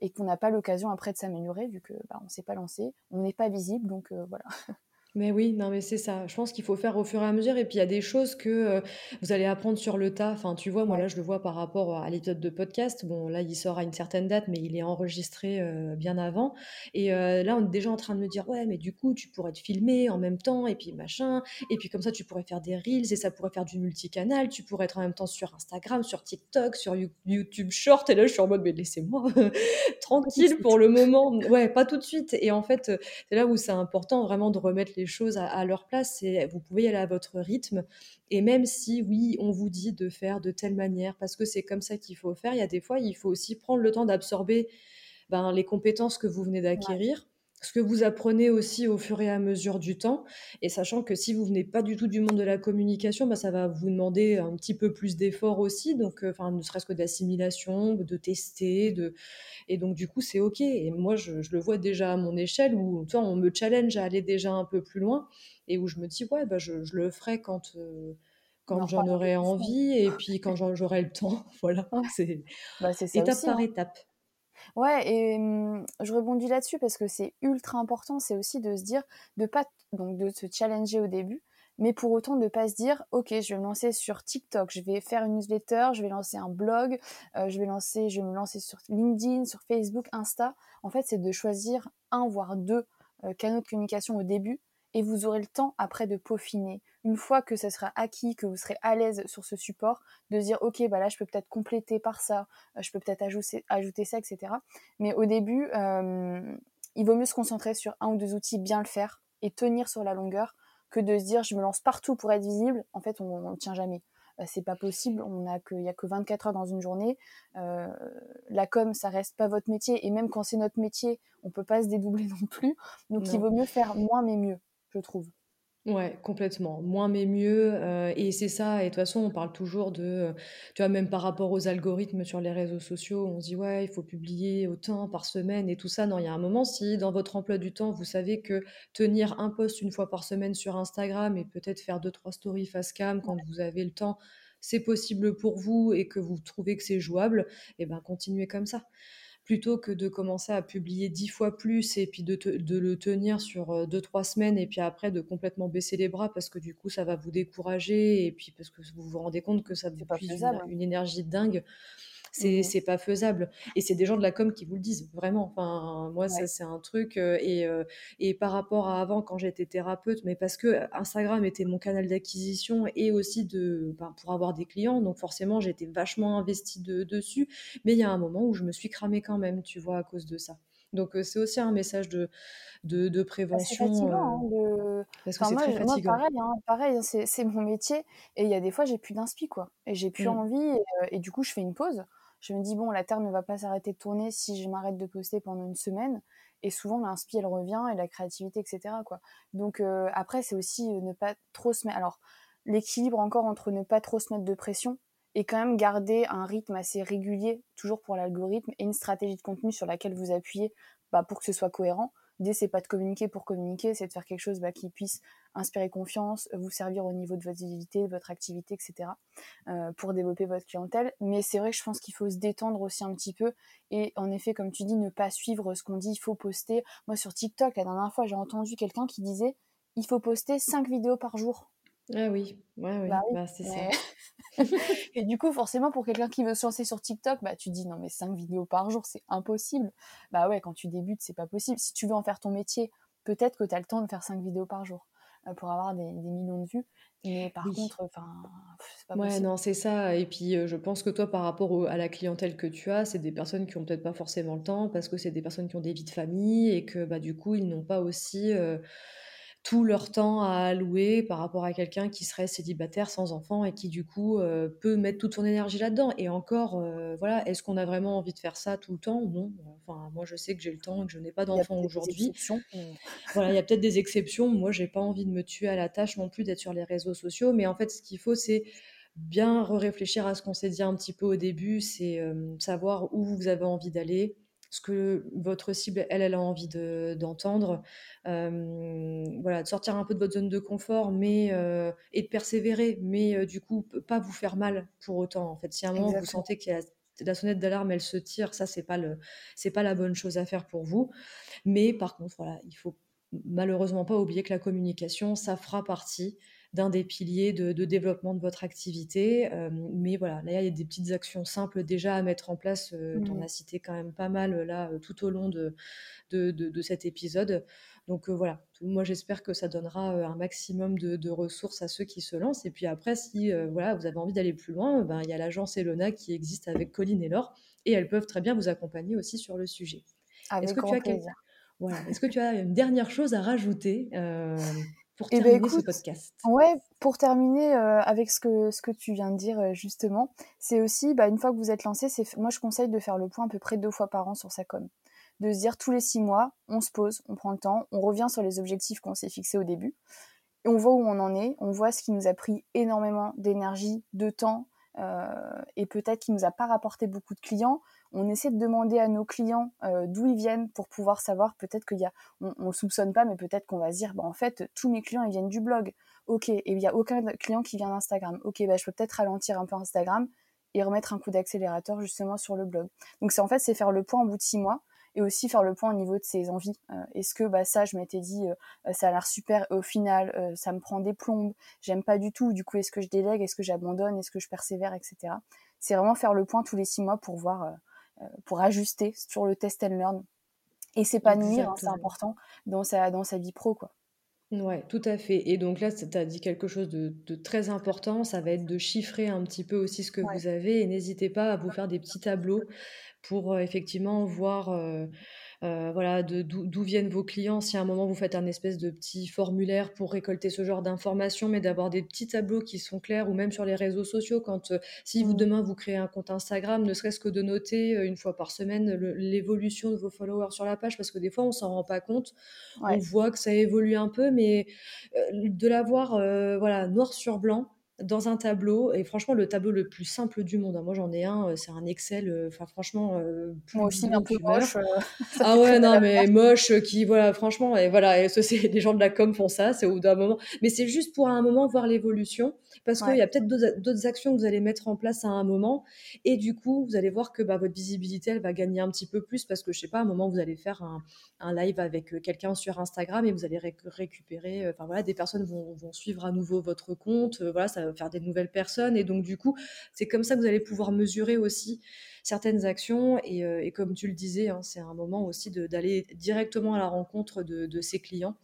et qu'on n'a pas l'occasion après de s'améliorer vu que bah, on s'est pas lancé, on n'est pas visible, donc euh, voilà. Mais oui, non, mais c'est ça. Je pense qu'il faut faire au fur et à mesure et puis il y a des choses que, heu, vous allez apprendre sur le tas. Enfin, tu vois, moi, là, je le vois par rapport à l'épisode de podcast. Bon, là, il sort à une certaine date, mais il est enregistré, heu, bien avant et heu, là, on est déjà en train de me dire: «Ouais, mais du coup, tu pourrais te filmer en même temps et puis machin et puis comme ça, tu pourrais faire des reels et ça pourrait faire du multicanal. Tu pourrais être en même temps sur Instagram, sur TikTok, sur You YouTube Short» et là, je suis en mode: «Mais laissez-moi tranquille pour le moment». Ouais, pas tout de suite et en fait, c'est là où c'est important vraiment de remettre les choses à, à leur place. Et vous pouvez y aller à votre rythme. Et même si, oui, on vous dit de faire de telle manière, parce que c'est comme ça qu'il faut faire, il y a des fois, il faut aussi prendre le temps d'absorber ben, les compétences que vous venez Ouais, d'acquérir, ce que vous apprenez aussi au fur et à mesure du temps, et sachant que si vous venez pas du tout du monde de la communication, ben, ça va vous demander un petit peu plus d'efforts aussi, donc euh, enfin ne serait-ce que d'assimilation, de tester, de et donc du coup c'est ok. Et moi je, je le vois déjà à mon échelle où tu vois, on me challenge à aller déjà un peu plus loin et où je me dis ouais bah je, je le ferai quand euh, quand j'en aurai envie et puis quand j'aurai le temps. Voilà, c'est bah étape aussi, par hein. étape. Ouais, et mmh, je rebondis là-dessus parce que c'est ultra important, c'est aussi de se dire, de pas donc de se challenger au début, mais pour autant de pas se dire: «OK, je vais me lancer sur TikTok, je vais faire une newsletter, je vais lancer un blog, heu, je vais lancer je vais me lancer sur LinkedIn, sur Facebook, Insta». En fait, c'est de choisir un voire 2 heu, canaux de communication au début et vous aurez le temps après de peaufiner. Une fois que ça sera acquis, que vous serez à l'aise sur ce support, de dire: «OK, bah là, je peux peut-être compléter par ça, heu, je peux peut-être ajouter ajouter ça» et cetera. Mais au début, euh, il vaut mieux se concentrer sur un ou deux outils, bien le faire et tenir sur la longueur que de se dire je me lance partout pour être visible. En fait, on ne tient jamais. Euh, c'est pas possible. On a que, il y a que 24 heures dans une journée. Euh, la com, ça reste pas votre métier. Et même quand c'est notre métier, on peut pas se dédoubler non plus. Donc, il vaut mieux faire moins mais mieux, je trouve. Ouais, complètement. Moins mais mieux. euh, et c'est ça. Et de toute façon, on parle toujours de, euh, tu vois, même par rapport aux algorithmes sur les réseaux sociaux, on se dit, ouais, il faut publier autant par semaine et tout ça. Non, il y a un moment, si dans votre emploi du temps, vous savez que tenir un post une fois par semaine sur Instagram et peut-être faire deux, trois stories face cam quand vous avez le temps, c'est possible pour vous et que vous trouvez que c'est jouable, et ben, continuez comme ça plutôt que de commencer à publier dix fois plus et puis de, te- de le tenir sur euh, deux, trois semaines et puis après de complètement baisser les bras parce que du coup ça va vous décourager et puis parce que vous vous rendez compte que ça vous puise une, faisable. une énergie dingue, c'est c'est pas faisable. Et c'est des gens de la com qui vous le disent, vraiment. Enfin, moi, ça, c'est un truc. euh, et, euh, et par rapport à avant, quand j'étais thérapeute, mais parce que Instagram était mon canal d'acquisition et aussi de, ben, pour avoir des clients, donc forcément, j'étais vachement investie de- dessus. Mais il y a un moment où je me suis cramée quand même, tu vois, à cause de ça. Donc, euh, c'est aussi un message de, de, de Bah, c'est prévention, fatigant, euh, hein, de... parce que Enfin, c'est très je- moi fatigant. pareil, hein, pareil, hein, c'est c'est mon métier. Et il y a des fois, j'ai plus d'inspi, quoi. Et j'ai plus Mm. envie. Et, euh, et du coup, je fais une pause. Je me dis, bon, la Terre ne va pas s'arrêter de tourner si je m'arrête de poster pendant une semaine. Et souvent, l'inspi, elle revient, et la créativité, etc.. Donc, euh, après, c'est aussi euh, ne pas trop se mettre... Alors, l'équilibre encore entre ne pas trop se mettre de pression et quand même garder un rythme assez régulier, toujours pour l'algorithme, et une stratégie de contenu sur laquelle vous appuyez bah, pour que ce soit cohérent L'idée, c'est pas de communiquer pour communiquer, c'est de faire quelque chose bah, qui puisse inspirer confiance, vous servir au niveau de votre visibilité, de votre activité, etc. Euh, pour développer votre clientèle. Mais c'est vrai que je pense qu'il faut se détendre aussi un petit peu. Et en effet, comme tu dis, ne pas suivre ce qu'on dit, il faut poster. Moi, sur TikTok, la dernière fois, j'ai entendu quelqu'un qui disait il faut poster 5 vidéos par jour. Ah oui, ouais, oui. Bah, bah c'est ça. et du coup, forcément, pour quelqu'un qui veut se lancer sur TikTok, bah, tu dis non, mais 5 vidéos par jour, c'est impossible. Bah ouais, quand tu débutes, c'est pas possible. Si tu veux en faire ton métier, peut-être que tu as le temps de faire 5 vidéos par jour euh, pour avoir des, millions de vues. Mais par contre, enfin, c'est pas ouais, non, c'est ça. Et puis, euh, je pense que toi, par rapport à la clientèle que tu as, c'est des personnes qui ont peut-être pas forcément le temps parce que c'est des personnes qui ont des vies de famille et que, bah, du coup, ils n'ont pas aussi. Euh, tout leur temps à allouer par rapport à quelqu'un qui serait célibataire sans enfant et qui du coup euh, peut mettre toute son énergie là-dedans. Et encore, euh, voilà, est-ce qu'on a vraiment envie de faire ça tout le temps Non? Enfin, moi je sais que j'ai le temps et que je n'ai pas d'enfant aujourd'hui. Voilà, il y a peut-être des exceptions. Moi, j'ai pas envie de me tuer à la tâche non plus d'être sur les réseaux sociaux. Mais en fait, ce qu'il faut, c'est bien réfléchir à ce qu'on s'est dit un petit peu au début, c'est euh, savoir où vous avez envie d'aller, ce que votre cible, elle, elle a envie d'entendre. voilà, de sortir un peu de votre zone de confort mais, et de persévérer, mais du coup, pas vous faire mal pour autant. En fait, si à un moment vous sentez que la sonnette d'alarme, elle se tire, ça, c'est pas, le, pas la bonne chose à faire pour vous. Mais par contre, voilà, il faut malheureusement pas oublier que la communication, ça fera partie d'un des piliers de, développement de votre activité. Euh, mais voilà, là, il y a des petites actions simples déjà à mettre en place. Euh, tu en mmh. as cité quand même pas mal là tout au long de, de, cet épisode. Donc euh, voilà, moi j'espère que ça donnera un maximum de, ressources à ceux qui se lancent. Et puis après, si voilà, vous avez envie d'aller plus loin, ben, il y a l'agence Elona qui existe avec Colline et Laure et elles peuvent très bien vous accompagner aussi sur le sujet. Est-ce que, tu as voilà. Est-ce que tu as une dernière chose à rajouter pour eh ben, terminer ce podcast Ouais, pour terminer euh, avec ce que, ce que tu viens de dire euh, justement, c'est aussi, bah, une fois que vous êtes lancé, c'est, moi je conseille de faire le point à peu près deux fois par an sur sa com. De se dire tous les six mois, on se pose, on prend le temps, on revient sur les objectifs qu'on s'est fixés au début, et on voit où on en est, on voit ce qui nous a pris énormément d'énergie, de temps, et peut-être qui nous a pas rapporté beaucoup de clients, on essaie de demander à nos clients euh, d'où ils viennent pour pouvoir savoir peut-être qu'il y a, on, ne soupçonne pas, mais peut-être qu'on va se dire, bah, en fait, tous mes clients ils viennent du blog. Ok, et il n'y a aucun client qui vient d'Instagram. Ok, bah, je peux peut-être ralentir un peu Instagram et remettre un coup d'accélérateur justement sur le blog. Donc c'est en fait c'est faire le point au bout de six mois et aussi faire le point au niveau de ses envies. Euh, est-ce que bah, ça, je m'étais dit, euh, ça a l'air super, au final, ça me prend des plombes, j'aime pas du tout, du coup, est-ce que je délègue, est-ce que j'abandonne, est-ce que je persévère, etc. C'est vraiment faire le point tous les six mois pour voir euh, pour ajuster sur le test and learn et s'épanouir, hein, c'est important dans sa, dans sa vie pro. Quoi. Ouais, tout à fait. Et donc là, tu as dit quelque chose de, très important, ça va être de chiffrer un petit peu aussi ce que vous avez et n'hésitez pas à vous faire des petits tableaux pour euh, effectivement voir euh, euh, voilà, d'où viennent vos clients. Si à un moment vous faites un espèce de petit formulaire pour récolter ce genre d'informations, mais d'avoir des petits tableaux qui sont clairs, ou même sur les réseaux sociaux, quand euh, si vous mmh. demain vous créez un compte Instagram, ne serait-ce que de noter euh, une fois par semaine l'évolution de vos followers sur la page, parce que des fois on s'en rend pas compte. On voit que ça évolue un peu, mais de l'avoir voilà noir sur blanc dans un tableau, et franchement, le tableau le plus simple du monde. Hein. Moi, j'en ai un, euh, c'est un Excel, euh, enfin, franchement, euh, Moi aussi, un peu moche. ah ouais, non, mais moche, qui, voilà, franchement, et voilà, et c'est les gens de la com font ça, c'est au bout d'un moment. Mais c'est juste pour un moment voir l'évolution, parce qu'il y a peut-être d'autres actions que vous allez mettre en place à un moment, et du coup, vous allez voir que bah, votre visibilité, elle va gagner un petit peu plus, parce que, je sais pas, à un moment, vous allez faire un, un live avec quelqu'un sur Instagram, et vous allez récupérer, enfin, voilà, des personnes vont, vont, suivre à nouveau votre compte, voilà, ça faire des nouvelles personnes. Et donc, du coup, c'est comme ça que vous allez pouvoir mesurer aussi certaines actions. Et, euh, comme tu le disais, hein, c'est un moment aussi d'aller directement à la rencontre de, ces clients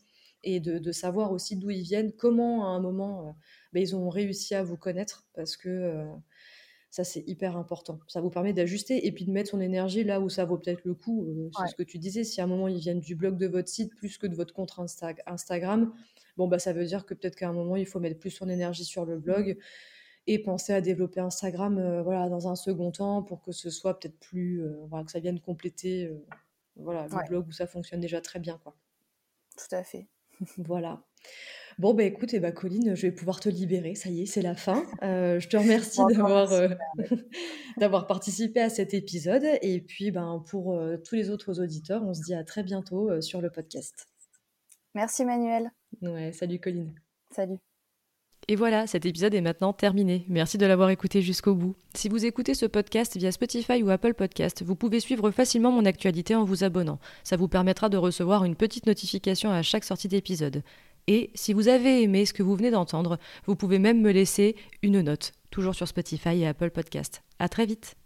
et de, savoir aussi d'où ils viennent, comment à un moment euh, ben, ils ont réussi à vous connaître, parce que euh, ça c'est hyper important. Ça vous permet d'ajuster et puis de mettre son énergie là où ça vaut peut-être le coup. c'est ce que tu disais, si à un moment ils viennent du blog de votre site plus que de votre compte Instagram, bon, bah, ça veut dire que peut-être qu'à un moment, il faut mettre plus son énergie sur le blog et penser à développer Instagram euh, voilà, dans un second temps pour que ce soit peut-être plus, euh, voilà, que ça vienne compléter euh, voilà, le blog où ça fonctionne déjà très bien. Quoi. Tout à fait. voilà. Bon, bah écoute, et eh bah, Colline, je vais pouvoir te libérer. Ça y est, c'est la fin. Euh, je te remercie d'avoir, euh, d'avoir participé à cet épisode. Et puis, ben, pour euh, tous les autres auditeurs, on se dit à très bientôt sur le podcast. Merci Manuel. Ouais, salut Colline. Salut. Et voilà, cet épisode est maintenant terminé. Merci de l'avoir écouté jusqu'au bout. Si vous écoutez ce podcast via Spotify ou Apple Podcast, vous pouvez suivre facilement mon actualité en vous abonnant. Ça vous permettra de recevoir une petite notification à chaque sortie d'épisode. Et si vous avez aimé ce que vous venez d'entendre, vous pouvez même me laisser une note, toujours sur Spotify et Apple Podcast. À très vite.